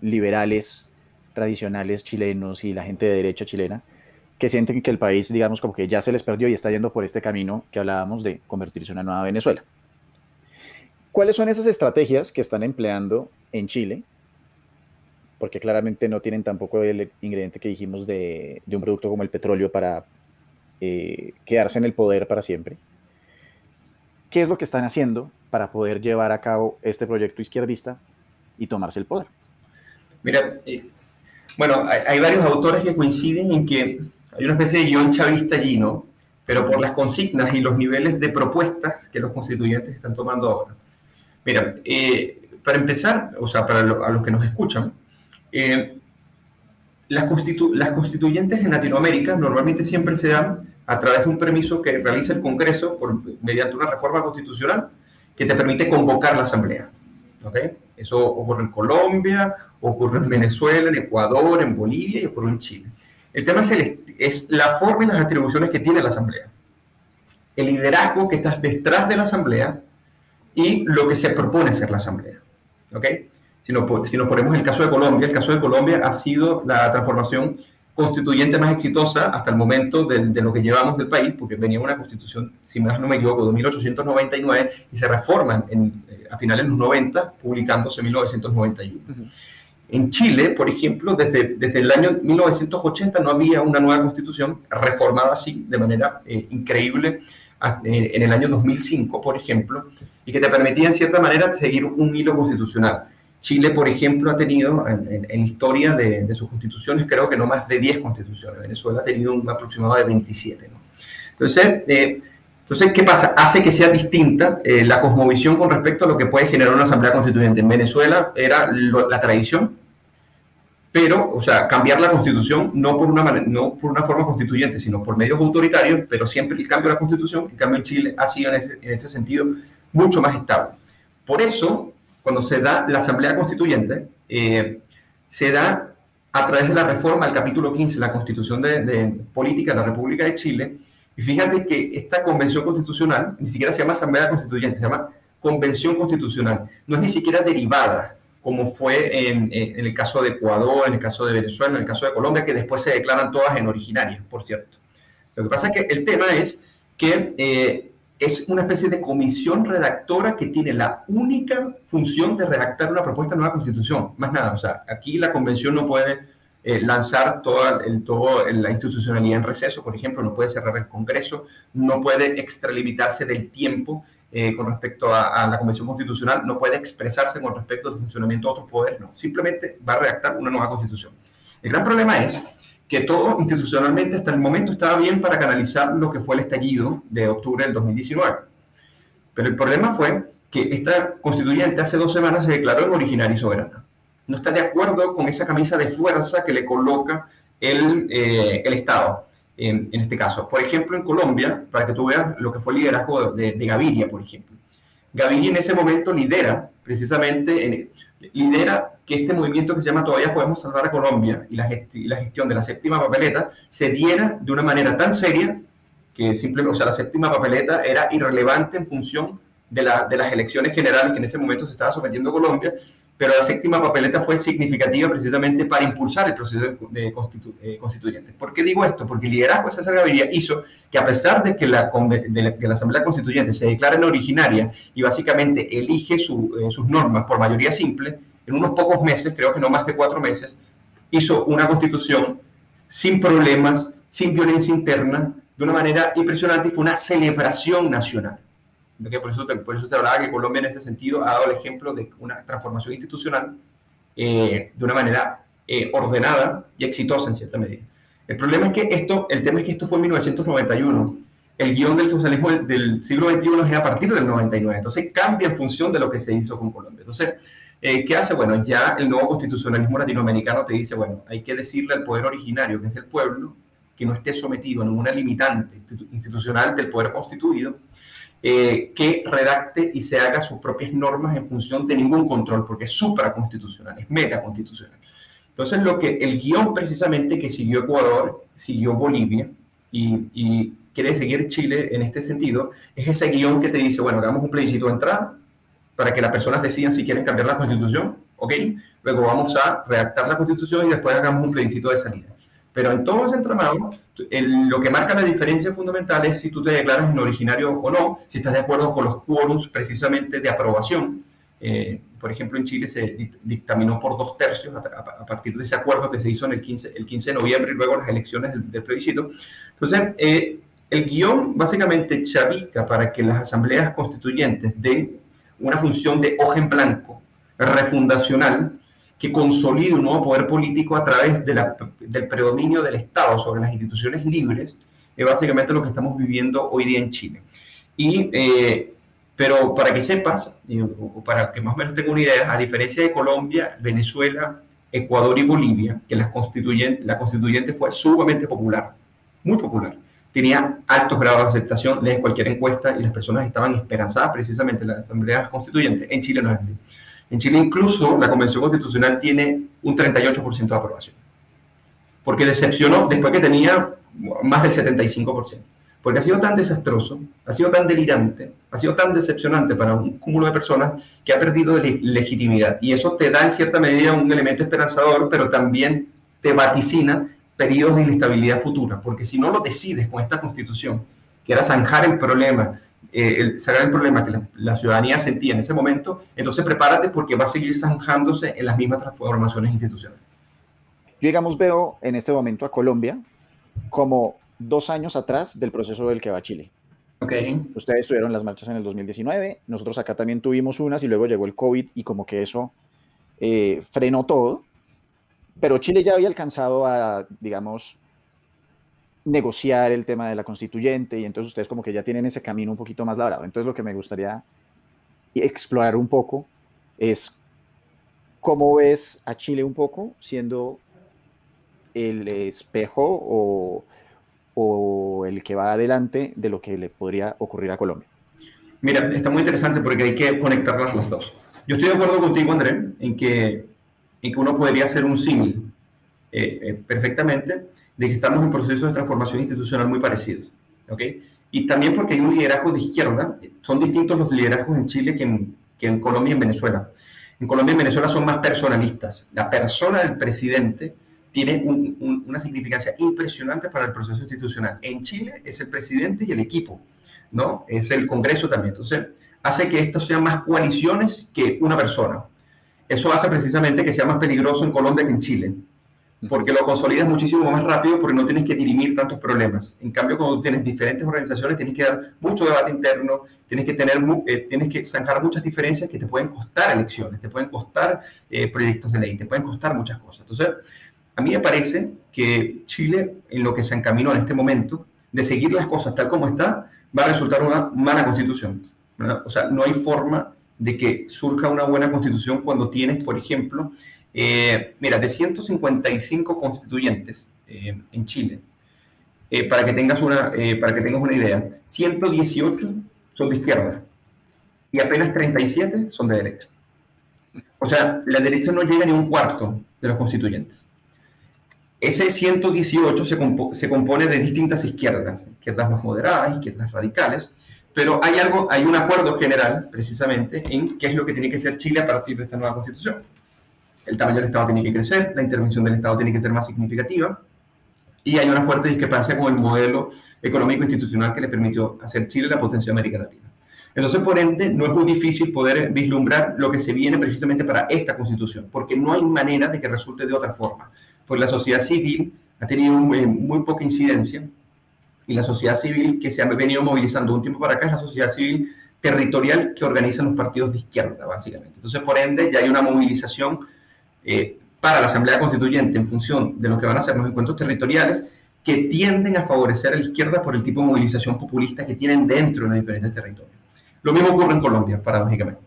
A: liberales tradicionales chilenos y la gente de derecha chilena, que sienten que el país, digamos, como que ya se les perdió y está yendo por este camino que hablábamos de convertirse en una nueva Venezuela. ¿Cuáles son esas estrategias que están empleando en Chile? Porque claramente no tienen tampoco el ingrediente que dijimos de, un producto como el petróleo para eh, quedarse en el poder para siempre. ¿Qué es lo que están haciendo para poder llevar a cabo este proyecto izquierdista y tomarse el poder.
B: Mira, eh, bueno, hay, varios autores que coinciden en que hay una especie de guion chavista allí, ¿no? Pero por las consignas y los niveles de propuestas que los constituyentes están tomando ahora. Mira, eh, para empezar, o sea, para a los que nos escuchan, eh, las, constituyentes en Latinoamérica normalmente siempre se dan a través de un permiso que realiza el Congreso por, mediante una reforma constitucional que te permite convocar la Asamblea. ¿okay? Eso ocurre en Colombia, ocurre en Venezuela, en Ecuador, en Bolivia y ocurre en Chile. El tema es, el, es la forma y las atribuciones que tiene la Asamblea. El liderazgo que está detrás de la Asamblea y lo que se propone hacer la Asamblea. ¿ok? Si si nos ponemos el caso de Colombia, el caso de Colombia ha sido la transformación constituyente más exitosa hasta el momento de, de, lo que llevamos del país, porque venía una constitución, si más no me equivoco, de 1899 y se reforman en, eh, a finales de los 90, publicándose en 1991. En Chile, por ejemplo, desde, desde el año 1980 no había una nueva constitución reformada así, de manera eh, increíble, eh, en el año 2005, por ejemplo, y que te permitía en cierta manera seguir un hilo constitucional. Chile, por ejemplo, ha tenido en, historia de, de, sus constituciones, creo que no más de 10 constituciones. Venezuela ha tenido un aproximado de 27. ¿no? Entonces, eh, entonces, ¿qué pasa? Hace que sea distinta eh, la cosmovisión con respecto a lo que puede generar una asamblea constituyente. En Venezuela era lo, la tradición, pero, o sea, cambiar la constitución no por, una, no por una forma constituyente, sino por medios autoritarios, pero siempre el cambio de la constitución, en cambio en Chile ha sido en ese, en ese sentido mucho más estable. Por eso, cuando se da la Asamblea Constituyente, eh, se da a través de la reforma del capítulo 15 de la Constitución de, de, Política de la República de Chile. Y fíjate que esta convención constitucional ni siquiera se llama Asamblea Constituyente, se llama Convención Constitucional. No es ni siquiera derivada, como fue en, el caso de Ecuador, en el caso de Venezuela, en el caso de Colombia, que después se declaran todas en originarias, por cierto. Lo que pasa es que el tema es que eh, es una especie de comisión redactora que tiene la única función de redactar una propuesta de nueva constitución, más nada. O sea, aquí la convención no puede eh, lanzar toda, el, todo la institucionalidad en receso, por ejemplo, no puede cerrar el Congreso, no puede extralimitarse del tiempo eh, con respecto a, la convención constitucional, no puede expresarse con respecto al funcionamiento de otros poderes, no, simplemente va a redactar una nueva constitución. El gran problema es que todo institucionalmente hasta el momento estaba bien para canalizar lo que fue el estallido de octubre del 2019. Pero el problema fue que esta constituyente hace dos semanas se declaró en originaria y soberana. No está de acuerdo con esa camisa de fuerza que le coloca el, eh, el Estado, en, este caso. Por ejemplo, en Colombia, para que tú veas lo que fue el liderazgo de, Gaviria, por ejemplo. Gaviria en ese momento lidera precisamente, en, lidera que este movimiento que se llama Todavía Podemos Salvar a Colombia y la, gestión de la séptima papeleta se diera de una manera tan seria que simplemente, o sea, la séptima papeleta era irrelevante en función de, de, las elecciones generales que en ese momento se estaba sometiendo Colombia, pero la séptima papeleta fue significativa precisamente para impulsar el proceso de, eh, constituyente. ¿Por qué digo esto? Porque el liderazgo de César Gaviria hizo que a pesar de que la, de la, Asamblea Constituyente se declara en originaria y básicamente elige eh, sus normas por mayoría simple, en unos pocos meses, creo que no más de cuatro meses, hizo una constitución sin problemas, sin violencia interna, de una manera impresionante y fue una celebración nacional. Por eso, por eso te hablaba que Colombia en ese sentido ha dado el ejemplo de una transformación institucional eh, de una manera eh, ordenada y exitosa en cierta medida. El problema es que esto, el tema es que esto fue en 1991. El guion del socialismo del siglo XXI es a partir del 99. Entonces cambia en función de lo que se hizo con Colombia. Entonces, eh, ¿qué hace? Bueno, ya el nuevo constitucionalismo latinoamericano te dice, bueno, hay que decirle al poder originario, que es el pueblo, que no esté sometido a ninguna limitante institucional del poder constituido, eh, que redacte y se haga sus propias normas en función de ningún control, porque es supraconstitucional, es metaconstitucional. Entonces, lo que el guion precisamente que siguió Ecuador, siguió Bolivia y, y quiere seguir Chile en este sentido, es ese guion que te dice, bueno, hagamos un plebiscito de entrada para que las personas decidan si quieren cambiar la constitución, ¿ok? Luego vamos a redactar la constitución y después hagamos un plebiscito de salida. Pero en todo ese entramado, el, lo que marca la diferencia fundamental es si tú te declaras en originario o no, si estás de acuerdo con los quórums precisamente de aprobación. Eh, por ejemplo, en Chile se dictaminó por dos tercios a, a, a, partir de ese acuerdo que se hizo en el 15, el 15 de noviembre y luego las elecciones del, del plebiscito. Entonces, eh, el guion básicamente chavista para que las asambleas constituyentes den una función de hoja en blanco, refundacional, que consolide un nuevo poder político a través del predominio del Estado sobre las instituciones libres, es básicamente lo que estamos viviendo hoy día en Chile. Y, eh, pero para que sepas, o para que más o menos tenga una idea, a diferencia de Colombia, Venezuela, Ecuador y Bolivia, que la constituyente, la constituyente fue sumamente popular, muy popular. Tenía altos grados de aceptación, lees cualquier encuesta y las personas estaban esperanzadas precisamente en la Asamblea Constituyente. En Chile no es así. En Chile incluso la Convención Constitucional tiene un 38% de aprobación, porque decepcionó después que tenía más del 75%, porque ha sido tan desastroso, ha sido tan delirante, ha sido tan decepcionante para un cúmulo de personas que ha perdido legitimidad. Y eso te da en cierta medida un elemento esperanzador, pero también te vaticina periodos de inestabilidad futura, porque si no lo decides con esta constitución, que era zanjar el problema, eh, el, sacar el problema que la, ciudadanía sentía en ese momento, entonces prepárate porque va a seguir zanjándose en las mismas transformaciones institucionales.
A: Yo, digamos, veo en este momento a Colombia como dos años atrás del proceso del que va Chile.
B: Okay.
A: Ustedes tuvieron las marchas en el 2019, nosotros acá también tuvimos unas y luego llegó el COVID y como que eso eh, frenó todo, pero Chile ya había alcanzado a, digamos, negociar el tema de la constituyente y entonces ustedes como que ya tienen ese camino un poquito más labrado. Entonces lo que me gustaría explorar un poco es cómo ves a Chile un poco siendo el espejo o, el que va adelante de lo que le podría ocurrir a Colombia.
B: Mira, está muy interesante porque hay que conectarlas las dos. Yo estoy de acuerdo contigo, André, en que, en que uno podría hacer un símil eh, eh, perfectamente de que estamos en procesos de transformación institucional muy parecidos. ¿ok? Y también porque hay un liderazgo de izquierda. Son distintos los liderazgos en Chile que en, que en Colombia y en Venezuela. En Colombia y en Venezuela son más personalistas. La persona del presidente tiene una significancia impresionante para el proceso institucional. En Chile es el presidente y el equipo, ¿no? Es el Congreso también. Entonces, hace que estos sean más coaliciones que una persona. Eso hace precisamente que sea más peligroso en Colombia que en Chile porque lo consolidas muchísimo más rápido porque no tienes que dirimir tantos problemas. En cambio, cuando tienes diferentes organizaciones, tienes que dar mucho debate interno, tienes que, tener, eh, tienes que zanjar muchas diferencias que te pueden costar elecciones, te pueden costar eh, proyectos de ley, te pueden costar muchas cosas. Entonces, a mí me parece que Chile, en lo que se encaminó en este momento, de seguir las cosas tal como está, va a resultar una mala constitución. O sea, no hay forma de que surja una buena constitución cuando tienes, por ejemplo, eh, mira, de 155 constituyentes eh, en Chile, eh, para, que tengas una, para que tengas una idea, 118 son de izquierda y apenas 37 son de derecha. O sea, la derecha no llega ni un cuarto de los constituyentes. Ese 118 se, compone de distintas izquierdas, izquierdas más moderadas, izquierdas radicales, pero hay algo, hay un acuerdo general, precisamente, en qué es lo que tiene que ser Chile a partir de esta nueva constitución el tamaño del Estado tiene que crecer, la intervención del Estado tiene que ser más significativa y hay una fuerte discrepancia con el modelo económico institucional que le permitió hacer Chile la potencia de América Latina. Entonces, por ende, no es muy difícil poder vislumbrar lo que se viene precisamente para esta constitución, porque no hay manera de que resulte de otra forma. Porque la sociedad civil ha tenido muy, muy poca incidencia y la sociedad civil que se ha venido movilizando un tiempo para acá es la sociedad civil territorial que organizan los partidos de izquierda, básicamente. Entonces, por ende, ya hay una movilización eh, para la Asamblea Constituyente en función de lo que van a ser los encuentros territoriales que tienden a favorecer a la izquierda por el tipo de movilización populista que tienen dentro de los diferentes territorios. Lo mismo ocurre en Colombia, paradójicamente.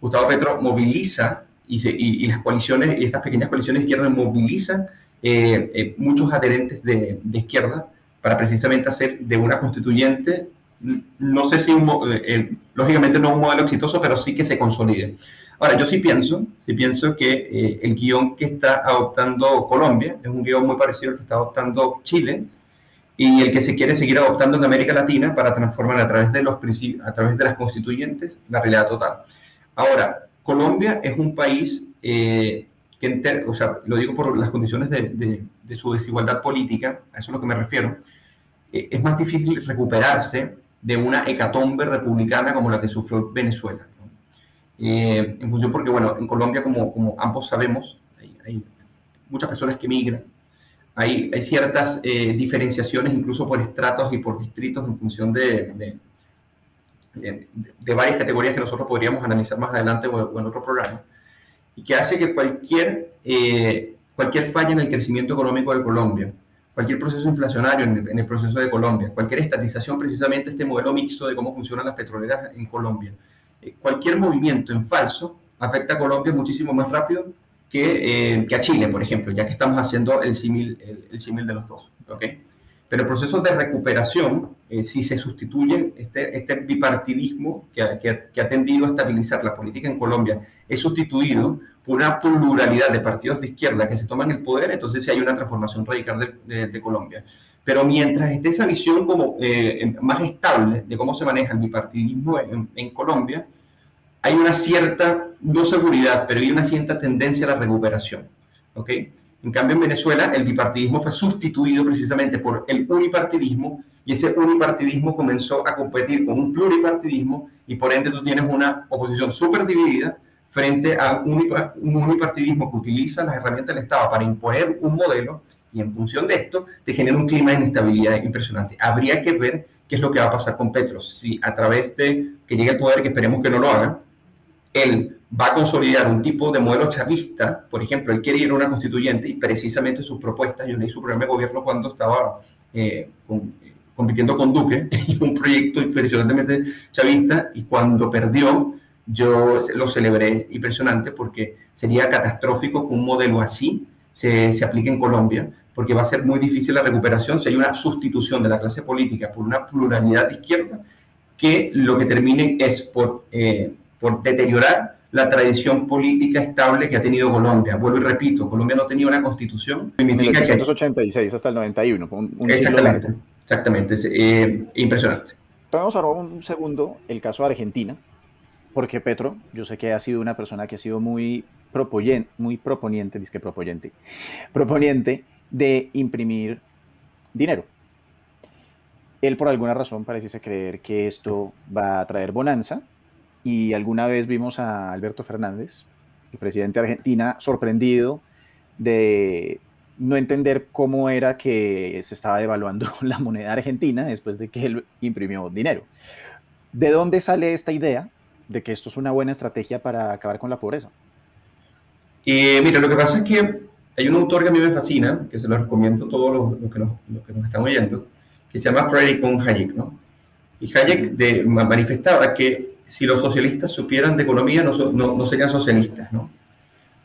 B: Gustavo Petro moviliza y, las coaliciones, y estas pequeñas coaliciones izquierdas movilizan eh, eh, muchos adherentes de, izquierda para precisamente hacer de una constituyente, no sé si, lógicamente no un modelo exitoso, pero sí que se consolide. Ahora, yo sí pienso, sí pienso que eh, el guion que está adoptando Colombia es un guion muy parecido al que está adoptando Chile y el que se quiere seguir adoptando en América Latina para transformar a través de, los a través de las constituyentes la realidad total. Ahora, Colombia es un país eh, que, o sea, lo digo por las condiciones de, su desigualdad política, a eso es a lo que me refiero, eh, es más difícil recuperarse de una hecatombe republicana como la que sufrió Venezuela. Eh, en función porque, bueno, en Colombia, como, como ambos sabemos, hay, muchas personas que migran, hay, hay ciertas eh, diferenciaciones incluso por estratos y por distritos en función de, de varias categorías que nosotros podríamos analizar más adelante o, en otro programa, y que hace que cualquier, eh, cualquier falla en el crecimiento económico de Colombia, cualquier proceso inflacionario en el, proceso de Colombia, cualquier estatización, precisamente este modelo mixto de cómo funcionan las petroleras en Colombia, cualquier movimiento en falso afecta a Colombia muchísimo más rápido que, eh, que a Chile, por ejemplo, ya que estamos haciendo el símil el, el de los dos. ¿okay? Pero el proceso de recuperación, eh, si se sustituye este, este bipartidismo que, que, ha tendido a estabilizar la política en Colombia, es sustituido por una pluralidad de partidos de izquierda que se toman el poder, entonces sí hay una transformación radical de, de, Colombia. Pero mientras esté esa visión como eh, más estable de cómo se maneja el bipartidismo en, en Colombia, hay una cierta, no seguridad, pero hay una cierta tendencia a la recuperación. ¿ok?, en cambio, en Venezuela el bipartidismo fue sustituido precisamente por el unipartidismo y ese unipartidismo comenzó a competir con un pluripartidismo y por ende tú tienes una oposición súper dividida frente a un unipartidismo que utiliza las herramientas del Estado para imponer un modelo y en función de esto te genera un clima de inestabilidad impresionante. Habría que ver qué es lo que va a pasar con Petro, si a través de que llegue el poder, que esperemos que no lo haga, él va a consolidar un tipo de modelo chavista, por ejemplo, él quiere ir a una constituyente y precisamente sus propuestas, yo leí su programa de gobierno cuando estaba eh, compitiendo con Duque, un proyecto impresionantemente chavista, y cuando perdió, yo lo celebré impresionante porque sería catastrófico que un modelo así se, se aplique en Colombia, porque va a ser muy difícil la recuperación si hay una sustitución de la clase política por una pluralidad de izquierda, que lo que termine es por... Eh, por deteriorar la tradición política estable que ha tenido Colombia. Vuelvo y repito, Colombia no tenía una constitución.
A: Significa 1986 hasta el 91. Un,
B: exactamente, exactamente. Es, eh, impresionante.
A: Vamos a robar un segundo el caso de Argentina, porque Petro, yo sé que ha sido una persona que ha sido muy proponiente, muy proponiente, que proponiente, proponiente de imprimir dinero. Él por alguna razón parece creer que esto va a traer bonanza y alguna vez vimos a Alberto Fernández, el presidente de Argentina, sorprendido de no entender cómo era que se estaba devaluando la moneda argentina después de que él imprimió dinero. ¿De dónde sale esta idea de que esto es una buena estrategia para acabar con la pobreza?
B: Eh, mira, lo que pasa es que hay un autor que a mí me fascina, que se lo recomiendo a todos los, que, nos, están oyendo, que se llama Frederick von Hayek, ¿no? Y Hayek de, manifestaba que si los socialistas supieran de economía, no, no, serían socialistas, ¿no?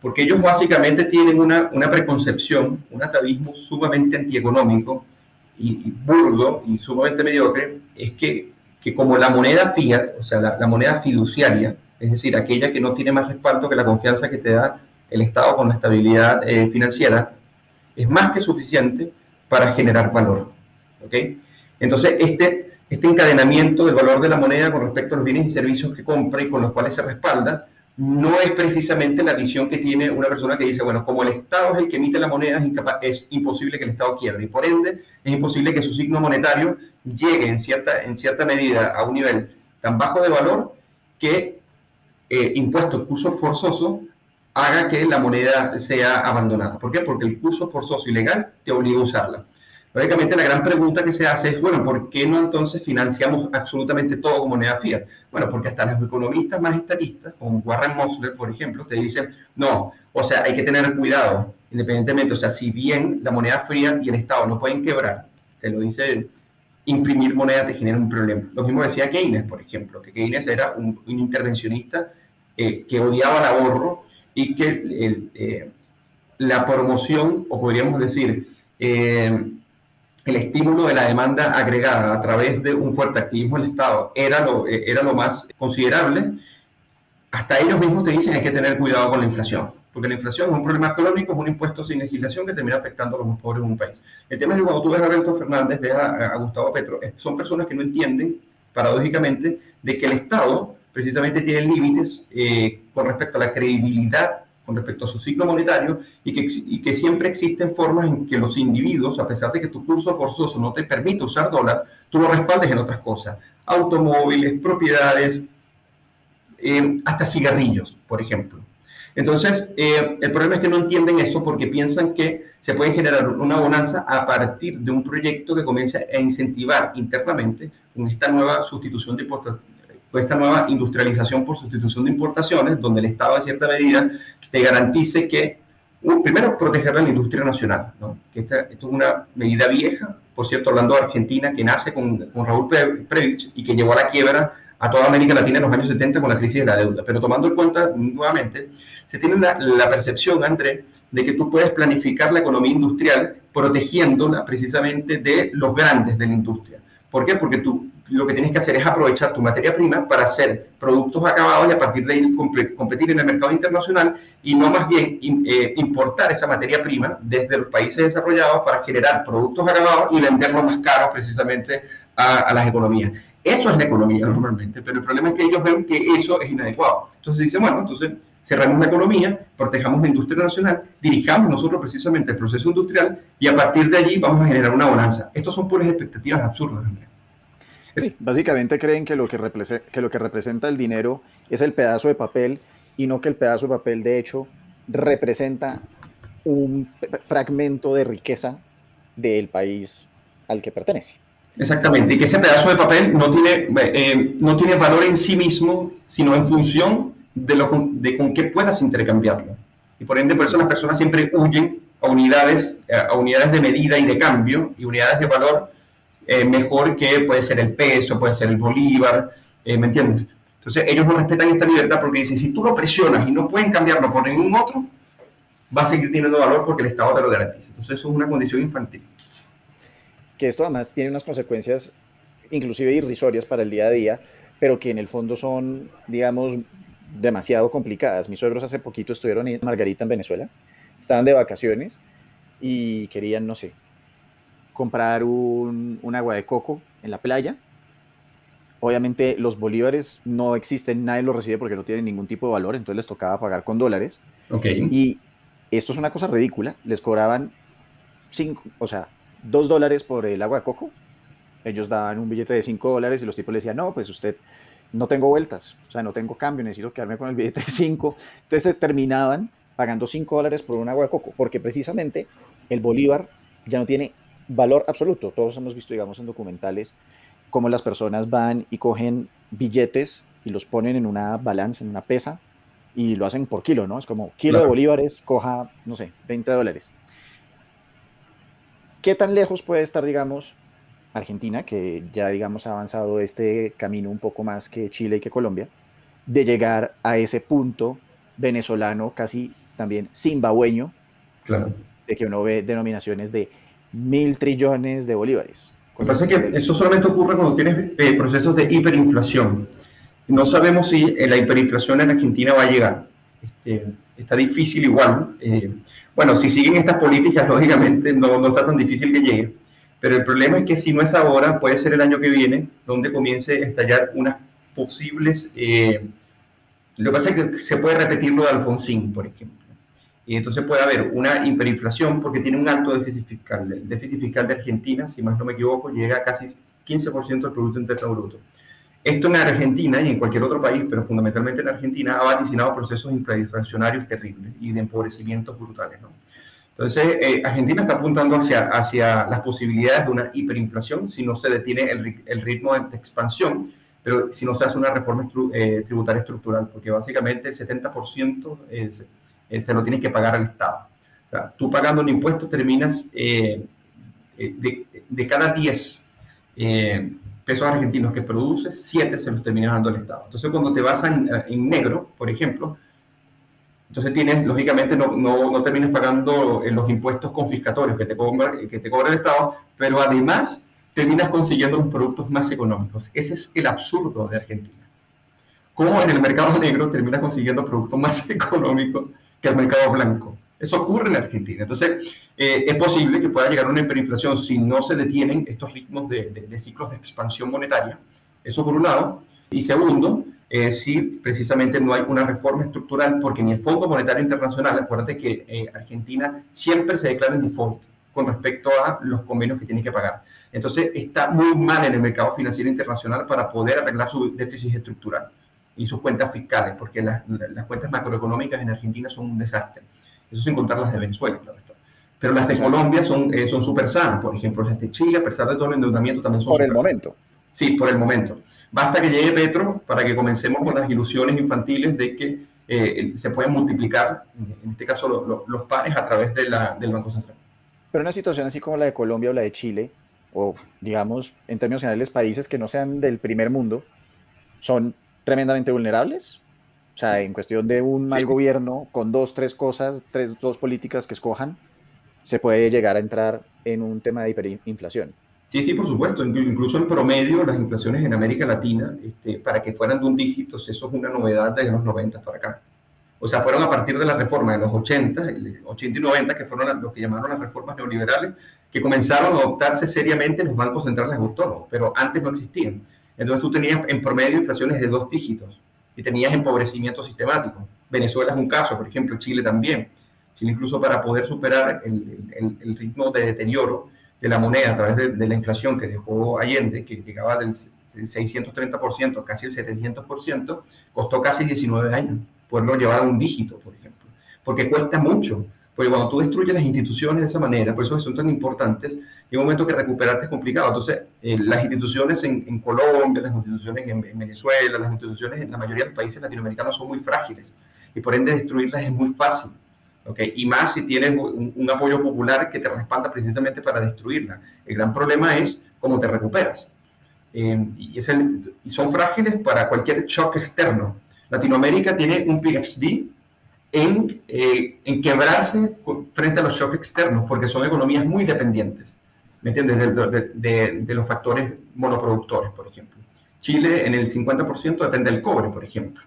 B: Porque ellos básicamente tienen una, una preconcepción, un atavismo sumamente antieconómico y, burdo y sumamente mediocre, es que, que, como la moneda fiat, o sea, la, moneda fiduciaria, es decir, aquella que no tiene más respaldo que la confianza que te da el Estado con la estabilidad eh, financiera, es más que suficiente para generar valor. ¿ok? Entonces, este, este encadenamiento del valor de la moneda con respecto a los bienes y servicios que compra y con los cuales se respalda, no es precisamente la visión que tiene una persona que dice, bueno, como el Estado es el que emite la moneda, es, imposible que el Estado quiebre y por ende es imposible que su signo monetario llegue en cierta, en cierta medida a un nivel tan bajo de valor que eh, impuesto curso forzoso haga que la moneda sea abandonada. ¿Por qué? Porque el curso forzoso y legal te obliga a usarla. Lógicamente la gran pregunta que se hace es, bueno, ¿por qué no entonces financiamos absolutamente todo con moneda fiat? Bueno, porque hasta los economistas más estatistas, como Warren Mosler, por ejemplo, te dicen, no, o sea, hay que tener cuidado, independientemente, o sea, si bien la moneda fiat y el Estado no pueden quebrar, te lo dice él, imprimir moneda te genera un problema. Lo mismo decía Keynes, por ejemplo, que Keynes era un, intervencionista eh, que odiaba el ahorro y que eh, la promoción, o podríamos decir, eh, el estímulo de la demanda agregada a través de un fuerte activismo del Estado era lo, eh, era lo más considerable, hasta ellos mismos te dicen hay que tener cuidado con la inflación, porque la inflación es un problema económico, es un impuesto sin legislación que termina afectando a los más pobres en un país. El tema es que cuando tú ves a Alberto Fernández, ves a, Gustavo Petro, son personas que no entienden, paradójicamente, de que el Estado precisamente tiene límites eh, con respecto a la credibilidad con respecto a su ciclo monetario y que, siempre existen formas en que los individuos, a pesar de que tu curso forzoso no te permite usar dólar, tú lo respaldes en otras cosas, automóviles, propiedades, eh, hasta cigarrillos, por ejemplo. Entonces, eh, el problema es que no entienden esto porque piensan que se puede generar una bonanza a partir de un proyecto que comienza a incentivar internamente con esta nueva sustitución de esta nueva industrialización por sustitución de importaciones, donde el Estado en cierta medida te garantice que, primero, proteger la industria nacional, ¿no? que esta, esto es una medida vieja, por cierto, hablando de Argentina, que nace con, Raúl Previch y que llevó a la quiebra a toda América Latina en los años 70 con la crisis de la deuda. Pero tomando en cuenta nuevamente, se tiene la, percepción, André, de que tú puedes planificar la economía industrial protegiéndola precisamente de los grandes de la industria. ¿Por qué? Porque tú lo que tienes que hacer es aprovechar tu materia prima para hacer productos acabados y a partir de ahí competir en el mercado internacional y no más bien eh, importar esa materia prima desde los países desarrollados para generar productos acabados y venderlos más caros precisamente a, a las economías. Eso es la economía normalmente, pero el problema es que ellos ven que eso es inadecuado. Entonces dicen, bueno, entonces cerramos la economía, protejamos la industria nacional, dirijamos nosotros precisamente el proceso industrial y a partir de allí vamos a generar una bonanza. Estos son puras expectativas absurdas, Andrés.
A: Sí, básicamente creen que lo que, que lo que representa el dinero es el pedazo de papel y no que el pedazo de papel de hecho representa un fragmento de riqueza del país al que pertenece.
B: Exactamente, y que ese pedazo de papel no tiene, eh, no tiene valor en sí mismo, sino en función de, lo, de con qué puedas intercambiarlo. Y por ende, por eso las personas siempre huyen a unidades, a unidades de medida y de cambio y unidades de valor eh, mejor que puede ser el peso, puede ser el bolívar, eh, ¿me entiendes? Entonces ellos no respetan esta libertad porque dicen, si tú lo presionas y no pueden cambiarlo por ningún otro, va a seguir teniendo valor porque el Estado te lo garantiza. Entonces eso es una condición infantil.
A: Que esto además tiene unas consecuencias inclusive irrisorias para el día a día, pero que en el fondo son, digamos, demasiado complicadas. Mis suegros hace poquito estuvieron en Margarita, en Venezuela, estaban de vacaciones y querían, no sé, comprar un, agua de coco en la playa. Obviamente los bolívares no existen, nadie los recibe porque no tienen ningún tipo de valor, entonces les tocaba pagar con dólares.
B: Okay.
A: Y esto es una cosa ridícula, les cobraban cinco, o sea, dos dólares por el agua de coco. Ellos daban un billete de cinco dólares y los tipos le decían, no, pues usted no tengo vueltas, o sea, no tengo cambio, necesito quedarme con el billete de cinco. Entonces terminaban pagando cinco dólares por un agua de coco, porque precisamente el bolívar ya no tiene valor absoluto. Todos hemos visto, digamos, en documentales cómo las personas van y cogen billetes y los ponen en una balanza, en una pesa, y lo hacen por kilo, ¿no? Es como kilo de bolívares, coja, no sé, 20 dólares. ¿Qué tan lejos puede estar, digamos, Argentina, que ya, digamos, ha avanzado este camino un poco más que Chile y que Colombia, de llegar a ese punto venezolano, casi también zimbabueño,
B: claro.
A: de que uno ve denominaciones de mil trillones de bolívares.
B: Lo que pasa es que eso solamente ocurre cuando tienes eh, procesos de hiperinflación. No sabemos si eh, la hiperinflación en Argentina va a llegar. Este, está difícil igual. Eh, bueno, si siguen estas políticas, lógicamente no, no, está tan difícil que llegue. Pero el problema es que si no es ahora, puede ser el año que viene, donde comience a estallar unas posibles... lo que pasa es que se puede repetir lo de Alfonsín, por ejemplo y entonces puede haber una hiperinflación porque tiene un alto déficit fiscal. El déficit fiscal de Argentina, si más no me equivoco, llega a casi 15% del Producto Interno Bruto. Esto en Argentina y en cualquier otro país, pero fundamentalmente en Argentina, ha vaticinado procesos hiperinflacionarios terribles y de empobrecimientos brutales. ¿no? Entonces, eh, Argentina está apuntando hacia, hacia las posibilidades de una hiperinflación si no se detiene el, el ritmo de expansión, pero si no se hace una reforma eh, tributaria estructural, porque básicamente el 70% es eh, se lo tienes que pagar al Estado. O sea, tú pagando un impuesto terminas eh, eh, de, de, cada 10 pesos argentinos que produces, 7 se los terminas dando al Estado. Entonces, cuando te vas en, en negro, por ejemplo, entonces tienes, lógicamente, no, no, no terminas pagando los impuestos confiscatorios que te, cobra, que te cobra el Estado, pero además terminas consiguiendo los productos más económicos. Ese es el absurdo de Argentina. ¿Cómo en el mercado negro terminas consiguiendo productos más económicos que al mercado blanco. Eso ocurre en Argentina. Entonces, eh, es posible que pueda llegar una hiperinflación si no se detienen estos ritmos de, ciclos de expansión monetaria. Eso por un lado. Y segundo, eh, si precisamente no hay una reforma estructural, porque ni el Fondo Monetario Internacional, acuérdate que eh, Argentina siempre se declara en default con respecto a los convenios que tiene que pagar. Entonces, está muy mal en el mercado financiero internacional para poder arreglar su déficit estructural y sus cuentas fiscales, porque las, las, cuentas macroeconómicas en Argentina son un desastre. Eso sin contar las de Venezuela, claro está. Pero las de Colombia son eh, son súper sanas, por ejemplo, las de Chile, a pesar de todo el endeudamiento, también son
A: Por el momento.
B: Sí, por el momento. Basta que llegue Petro para que comencemos con las ilusiones infantiles de que eh, se pueden multiplicar, en este caso, los panes a través de la, del Banco Central.
A: Pero una situación así como la de Colombia o la de Chile, o digamos, en términos generales, países que no sean del primer mundo, son tremendamente vulnerables. O sea, en cuestión de un mal gobierno, con dos, tres cosas, tres, dos políticas que escojan, se puede llegar a entrar en un tema de hiperinflación.
B: Sí, sí, por supuesto. Incluso en promedio, las inflaciones en América Latina, este, para que fueran de un dígito, eso es una novedad desde los 90 para acá. O sea, fueron a partir de la reforma de los 80, 80 y 90, que fueron los que llamaron las reformas neoliberales, que comenzaron a adoptarse seriamente en los bancos centrales autónomos, pero antes no existían. Entonces tú tenías en promedio inflaciones de dos dígitos y tenías empobrecimiento sistemático. Venezuela es un caso, por ejemplo, Chile también. Chile incluso para poder superar el, ritmo de deterioro de la moneda a través de, la inflación que dejó Allende, que llegaba del 630%, casi el 700%, costó casi 19 años poderlo llevar a un dígito, por ejemplo. Porque cuesta mucho. Porque cuando tú destruyes las instituciones de esa manera, por eso son tan importantes, llega un momento que recuperarte es complicado. Entonces, eh, las instituciones en, Colombia, las instituciones en, en, Venezuela, las instituciones en la mayoría de los países latinoamericanos son muy frágiles y por ende destruirlas es muy fácil. ¿okay? Y más si tienes un, apoyo popular que te respalda precisamente para destruirla. El gran problema es cómo te recuperas. Eh, y, es el, y son frágiles para cualquier shock externo. Latinoamérica tiene un PhD en, eh, en quebrarse frente a los shocks externos, porque son economías muy dependientes, ¿me entiendes? De, de, de, los factores monoproductores, por ejemplo. Chile en el 50% depende del cobre, por ejemplo.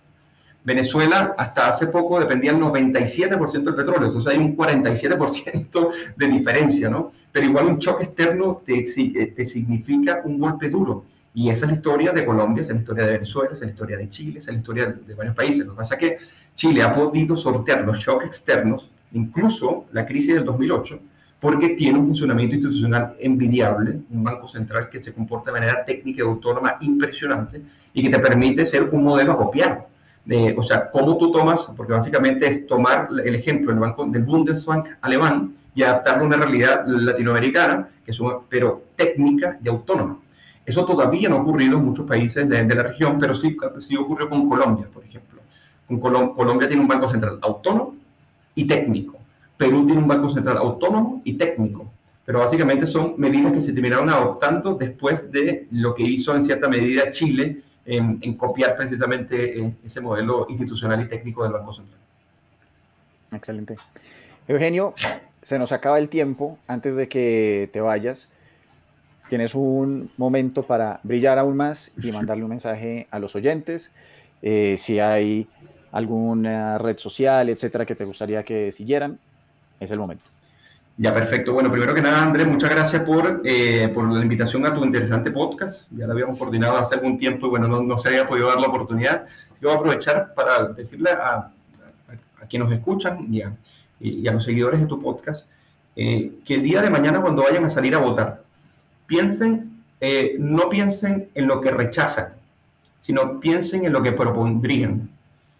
B: Venezuela hasta hace poco dependía el 97% del petróleo, entonces hay un 47% de diferencia, ¿no? Pero igual un choque externo te, te, significa un golpe duro. Y esa es la historia de Colombia, esa es la historia de Venezuela, esa es la historia de Chile, esa es la historia de varios países. Lo que pasa es que Chile ha podido sortear los shocks externos, incluso la crisis del 2008, porque tiene un funcionamiento institucional envidiable, un banco central que se comporta de manera técnica y autónoma impresionante y que te permite ser un modelo a copiar o sea, cómo tú tomas, porque básicamente es tomar el ejemplo del, banco, del Bundesbank alemán y adaptarlo a una realidad latinoamericana, que es pero técnica y autónoma. Eso todavía no ha ocurrido en muchos países de, la región, pero sí, sí ocurrió con Colombia, por ejemplo. Colombia tiene un banco central autónomo y técnico. Perú tiene un banco central autónomo y técnico. Pero básicamente son medidas que se terminaron adoptando después de lo que hizo en cierta medida Chile en, copiar precisamente eh, ese modelo institucional y técnico del Banco Central.
A: Excelente. Eugenio, se nos acaba el tiempo antes de que te vayas. Tienes un momento para brillar aún más y mandarle un mensaje a los oyentes. Eh, si hay alguna red social, etcétera, que te gustaría que siguieran, es el momento.
B: Ya, perfecto. Bueno, primero que nada, Andrés, muchas gracias por, eh, por la invitación a tu interesante podcast. Ya lo habíamos coordinado hace algún tiempo y bueno, no, no se había podido dar la oportunidad. Yo voy a aprovechar para decirle a, a, quienes nos escuchan y a, los seguidores de tu podcast eh, que el día de mañana cuando vayan a salir a votar, piensen, eh, no piensen en lo que rechazan, sino piensen en lo que propondrían,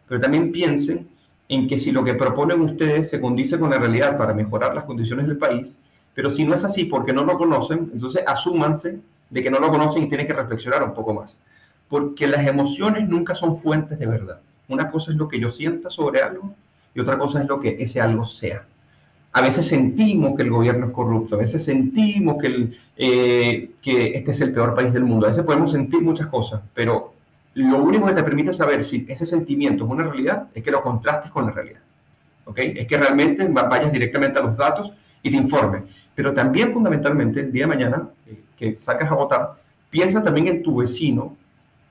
B: pero también piensen en que si lo que proponen ustedes se condice con la realidad para mejorar las condiciones del país, pero si no es así porque no lo conocen, entonces asúmanse de que no lo conocen y tienen que reflexionar un poco más. Porque las emociones nunca son fuentes de verdad. Una cosa es lo que yo sienta sobre algo y otra cosa es lo que ese algo sea. A veces sentimos que el gobierno es corrupto, a veces sentimos que, eh, que este es el peor país del mundo, a veces podemos sentir muchas cosas, pero lo único que te permite saber si ese sentimiento es una realidad es que lo contrastes con la realidad. ¿Ok? Es que realmente vayas directamente a los datos y te informes. Pero también fundamentalmente el día de mañana eh, que sacas a votar, piensa también en tu vecino,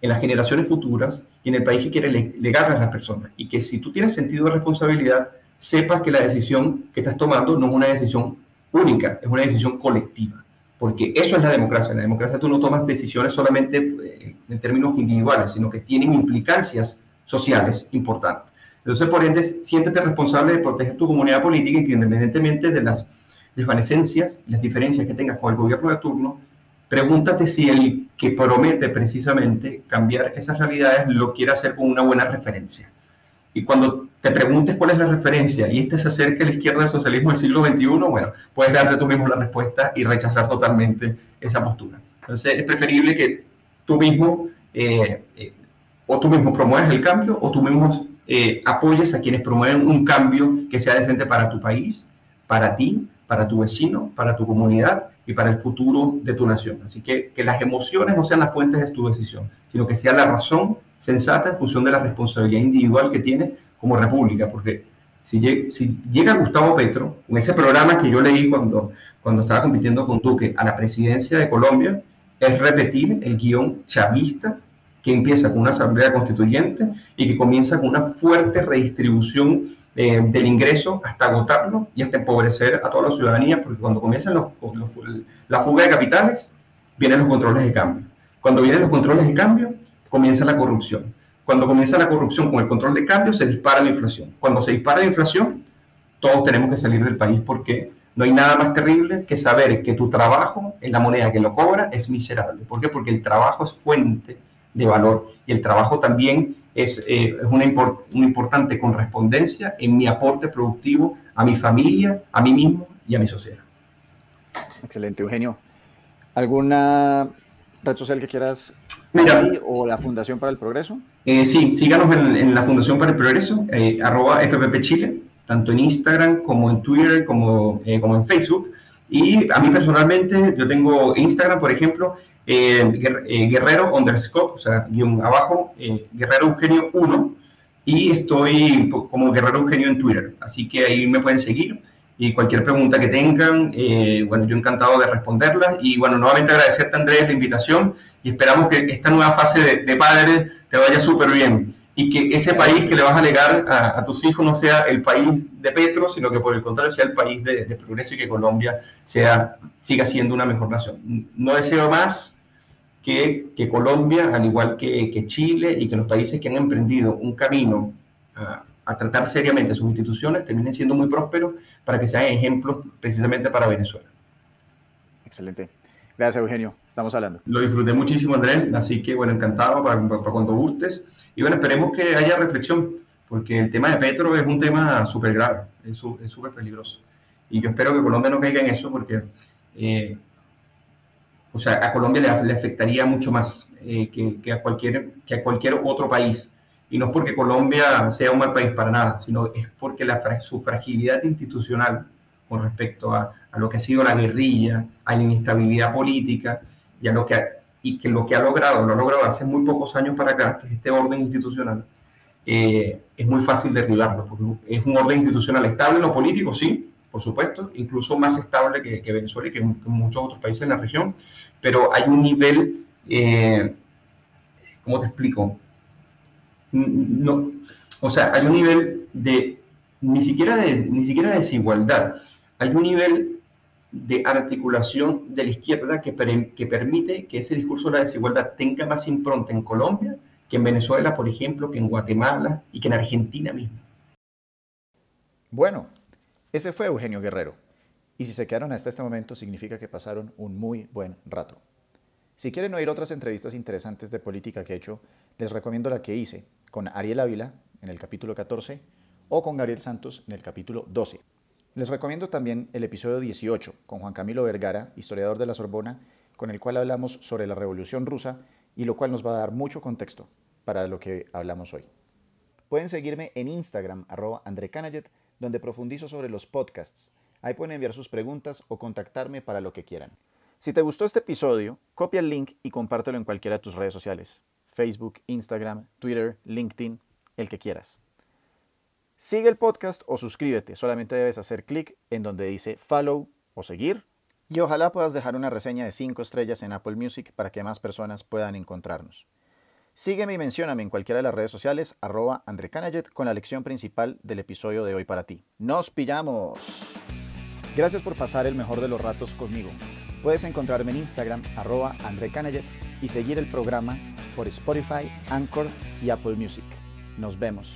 B: en las generaciones futuras y en el país que quiere legarle a las personas. Y que si tú tienes sentido de responsabilidad, sepas que la decisión que estás tomando no es una decisión única, es una decisión colectiva porque eso es la democracia. En la democracia tú no tomas decisiones solamente eh, en términos individuales, sino que tienen implicancias sociales importantes. Entonces, por ende, siéntete responsable de proteger tu comunidad política independientemente de las desvanecencias y las diferencias que tengas con el gobierno de turno, pregúntate si el que promete precisamente cambiar esas realidades lo quiere hacer con una buena referencia. Y cuando te preguntes cuál es la referencia y este se acerca a la izquierda del socialismo del siglo XXI, bueno, puedes darte tú mismo la respuesta y rechazar totalmente esa postura. Entonces es preferible que tú mismo eh, eh, o tú mismo promueves el cambio o tú mismo eh, apoyes a quienes promueven un cambio que sea decente para tu país, para ti, para tu vecino, para tu comunidad y para el futuro de tu nación. Así que que las emociones no sean las fuentes de tu decisión, sino que sea la razón sensata en función de la responsabilidad individual que tiene como república, porque si, llega Gustavo Petro, con ese programa que yo leí cuando, cuando estaba compitiendo con Duque a la presidencia de Colombia, es repetir el guion chavista que empieza con una asamblea constituyente y que comienza con una fuerte redistribución eh, del ingreso hasta agotarlo y hasta empobrecer a toda la ciudadanía, porque cuando comienzan los, la fuga de capitales, vienen los controles de cambio. Cuando vienen los controles de cambio, comienza la corrupción. Cuando comienza la corrupción con el control de cambio, se dispara la inflación. Cuando se dispara la inflación, todos tenemos que salir del país porque no hay nada más terrible que saber que tu trabajo en la moneda que lo cobra es miserable. ¿Por qué? Porque el trabajo es fuente de valor y el trabajo también es, eh, una, una importante correspondencia en mi aporte productivo a mi familia, a mí mismo y a mi sociedad.
A: Excelente, Eugenio. ¿Alguna red social que quieras
B: Mira,
A: o la Fundación para el Progreso?
B: Eh, sí, síganos en, la Fundación para el Progreso, eh, arroba FPP Chile, tanto en Instagram como en Twitter, como, eh, como en Facebook. Y a mí personalmente, yo tengo Instagram, por ejemplo, Guerrero underscore, o sea, guion abajo, Guerrero Eugenio 1, y estoy como Guerrero Eugenio en Twitter. Así que ahí me pueden seguir y cualquier pregunta que tengan, bueno, yo encantado de responderlas. Y bueno, nuevamente agradecerte, Andrés, la invitación y esperamos que esta nueva fase de, de padre te vaya súper bien y que ese país que le vas a legar a, tus hijos no sea el país de Petro, sino que por el contrario sea el país de, progreso y que Colombia sea, siga siendo una mejor nación. No deseo más que, que Colombia, al igual que, que, Chile y que los países que han emprendido un camino a, a tratar seriamente sus instituciones terminen siendo muy prósperos para que sean ejemplos precisamente para Venezuela.
A: Excelente. Gracias, Eugenio. Estamos hablando.
B: Lo disfruté muchísimo, Andrés. Así que, bueno, encantado para, cuando gustes. Y bueno, esperemos que haya reflexión, porque el tema de Petro es un tema súper grave, es súper peligroso. Y yo espero que Colombia no caiga en eso, porque, eh, o sea, a Colombia le, afectaría mucho más eh, que, a cualquier, que a cualquier otro país. Y no es porque Colombia sea un mal país para nada, sino es porque la, su fragilidad institucional con respecto a, a lo que ha sido la guerrilla, a la inestabilidad política y, a lo que, y que lo que ha logrado, lo ha logrado hace muy pocos años para acá, que es este orden institucional, eh, es muy fácil derribarlo, porque es un orden institucional estable en lo político, sí, por supuesto, incluso más estable que, que Venezuela y que, muchos otros países en la región, pero hay un nivel, eh, ¿cómo te explico? No, o sea, hay un nivel de ni siquiera de, ni siquiera de desigualdad, hay un nivel de articulación de la izquierda que, que permite que ese discurso de la desigualdad tenga más impronta en Colombia que en Venezuela, por ejemplo, que en Guatemala y que en Argentina mismo.
A: Bueno, ese fue Eugenio Guerrero. Y si se quedaron hasta este momento, significa que pasaron un muy buen rato. Si quieren oír otras entrevistas interesantes de política que he hecho, les recomiendo la que hice con Ariel Ávila en el capítulo 14 o con Gabriel Santos en el capítulo 12. Les recomiendo también el episodio 18 con Juan Camilo Vergara, historiador de la Sorbona, con el cual hablamos sobre la Revolución Rusa y lo cual nos va a dar mucho contexto para lo que hablamos hoy. Pueden seguirme en Instagram, arroba donde profundizo sobre los podcasts. Ahí pueden enviar sus preguntas o contactarme para lo que quieran. Si te gustó este episodio, copia el link y compártelo en cualquiera de tus redes sociales. Facebook, Instagram, Twitter, LinkedIn, el que quieras. Sigue el podcast o suscríbete. Solamente debes hacer clic en donde dice follow o seguir. Y ojalá puedas dejar una reseña de 5 estrellas en Apple Music para que más personas puedan encontrarnos. Sígueme y mencióname en cualquiera de las redes sociales, arroba André con la lección principal del episodio de hoy para ti. ¡Nos pillamos! Gracias por pasar el mejor de los ratos conmigo. Puedes encontrarme en Instagram, arroba André y seguir el programa por Spotify, Anchor y Apple Music. Nos vemos.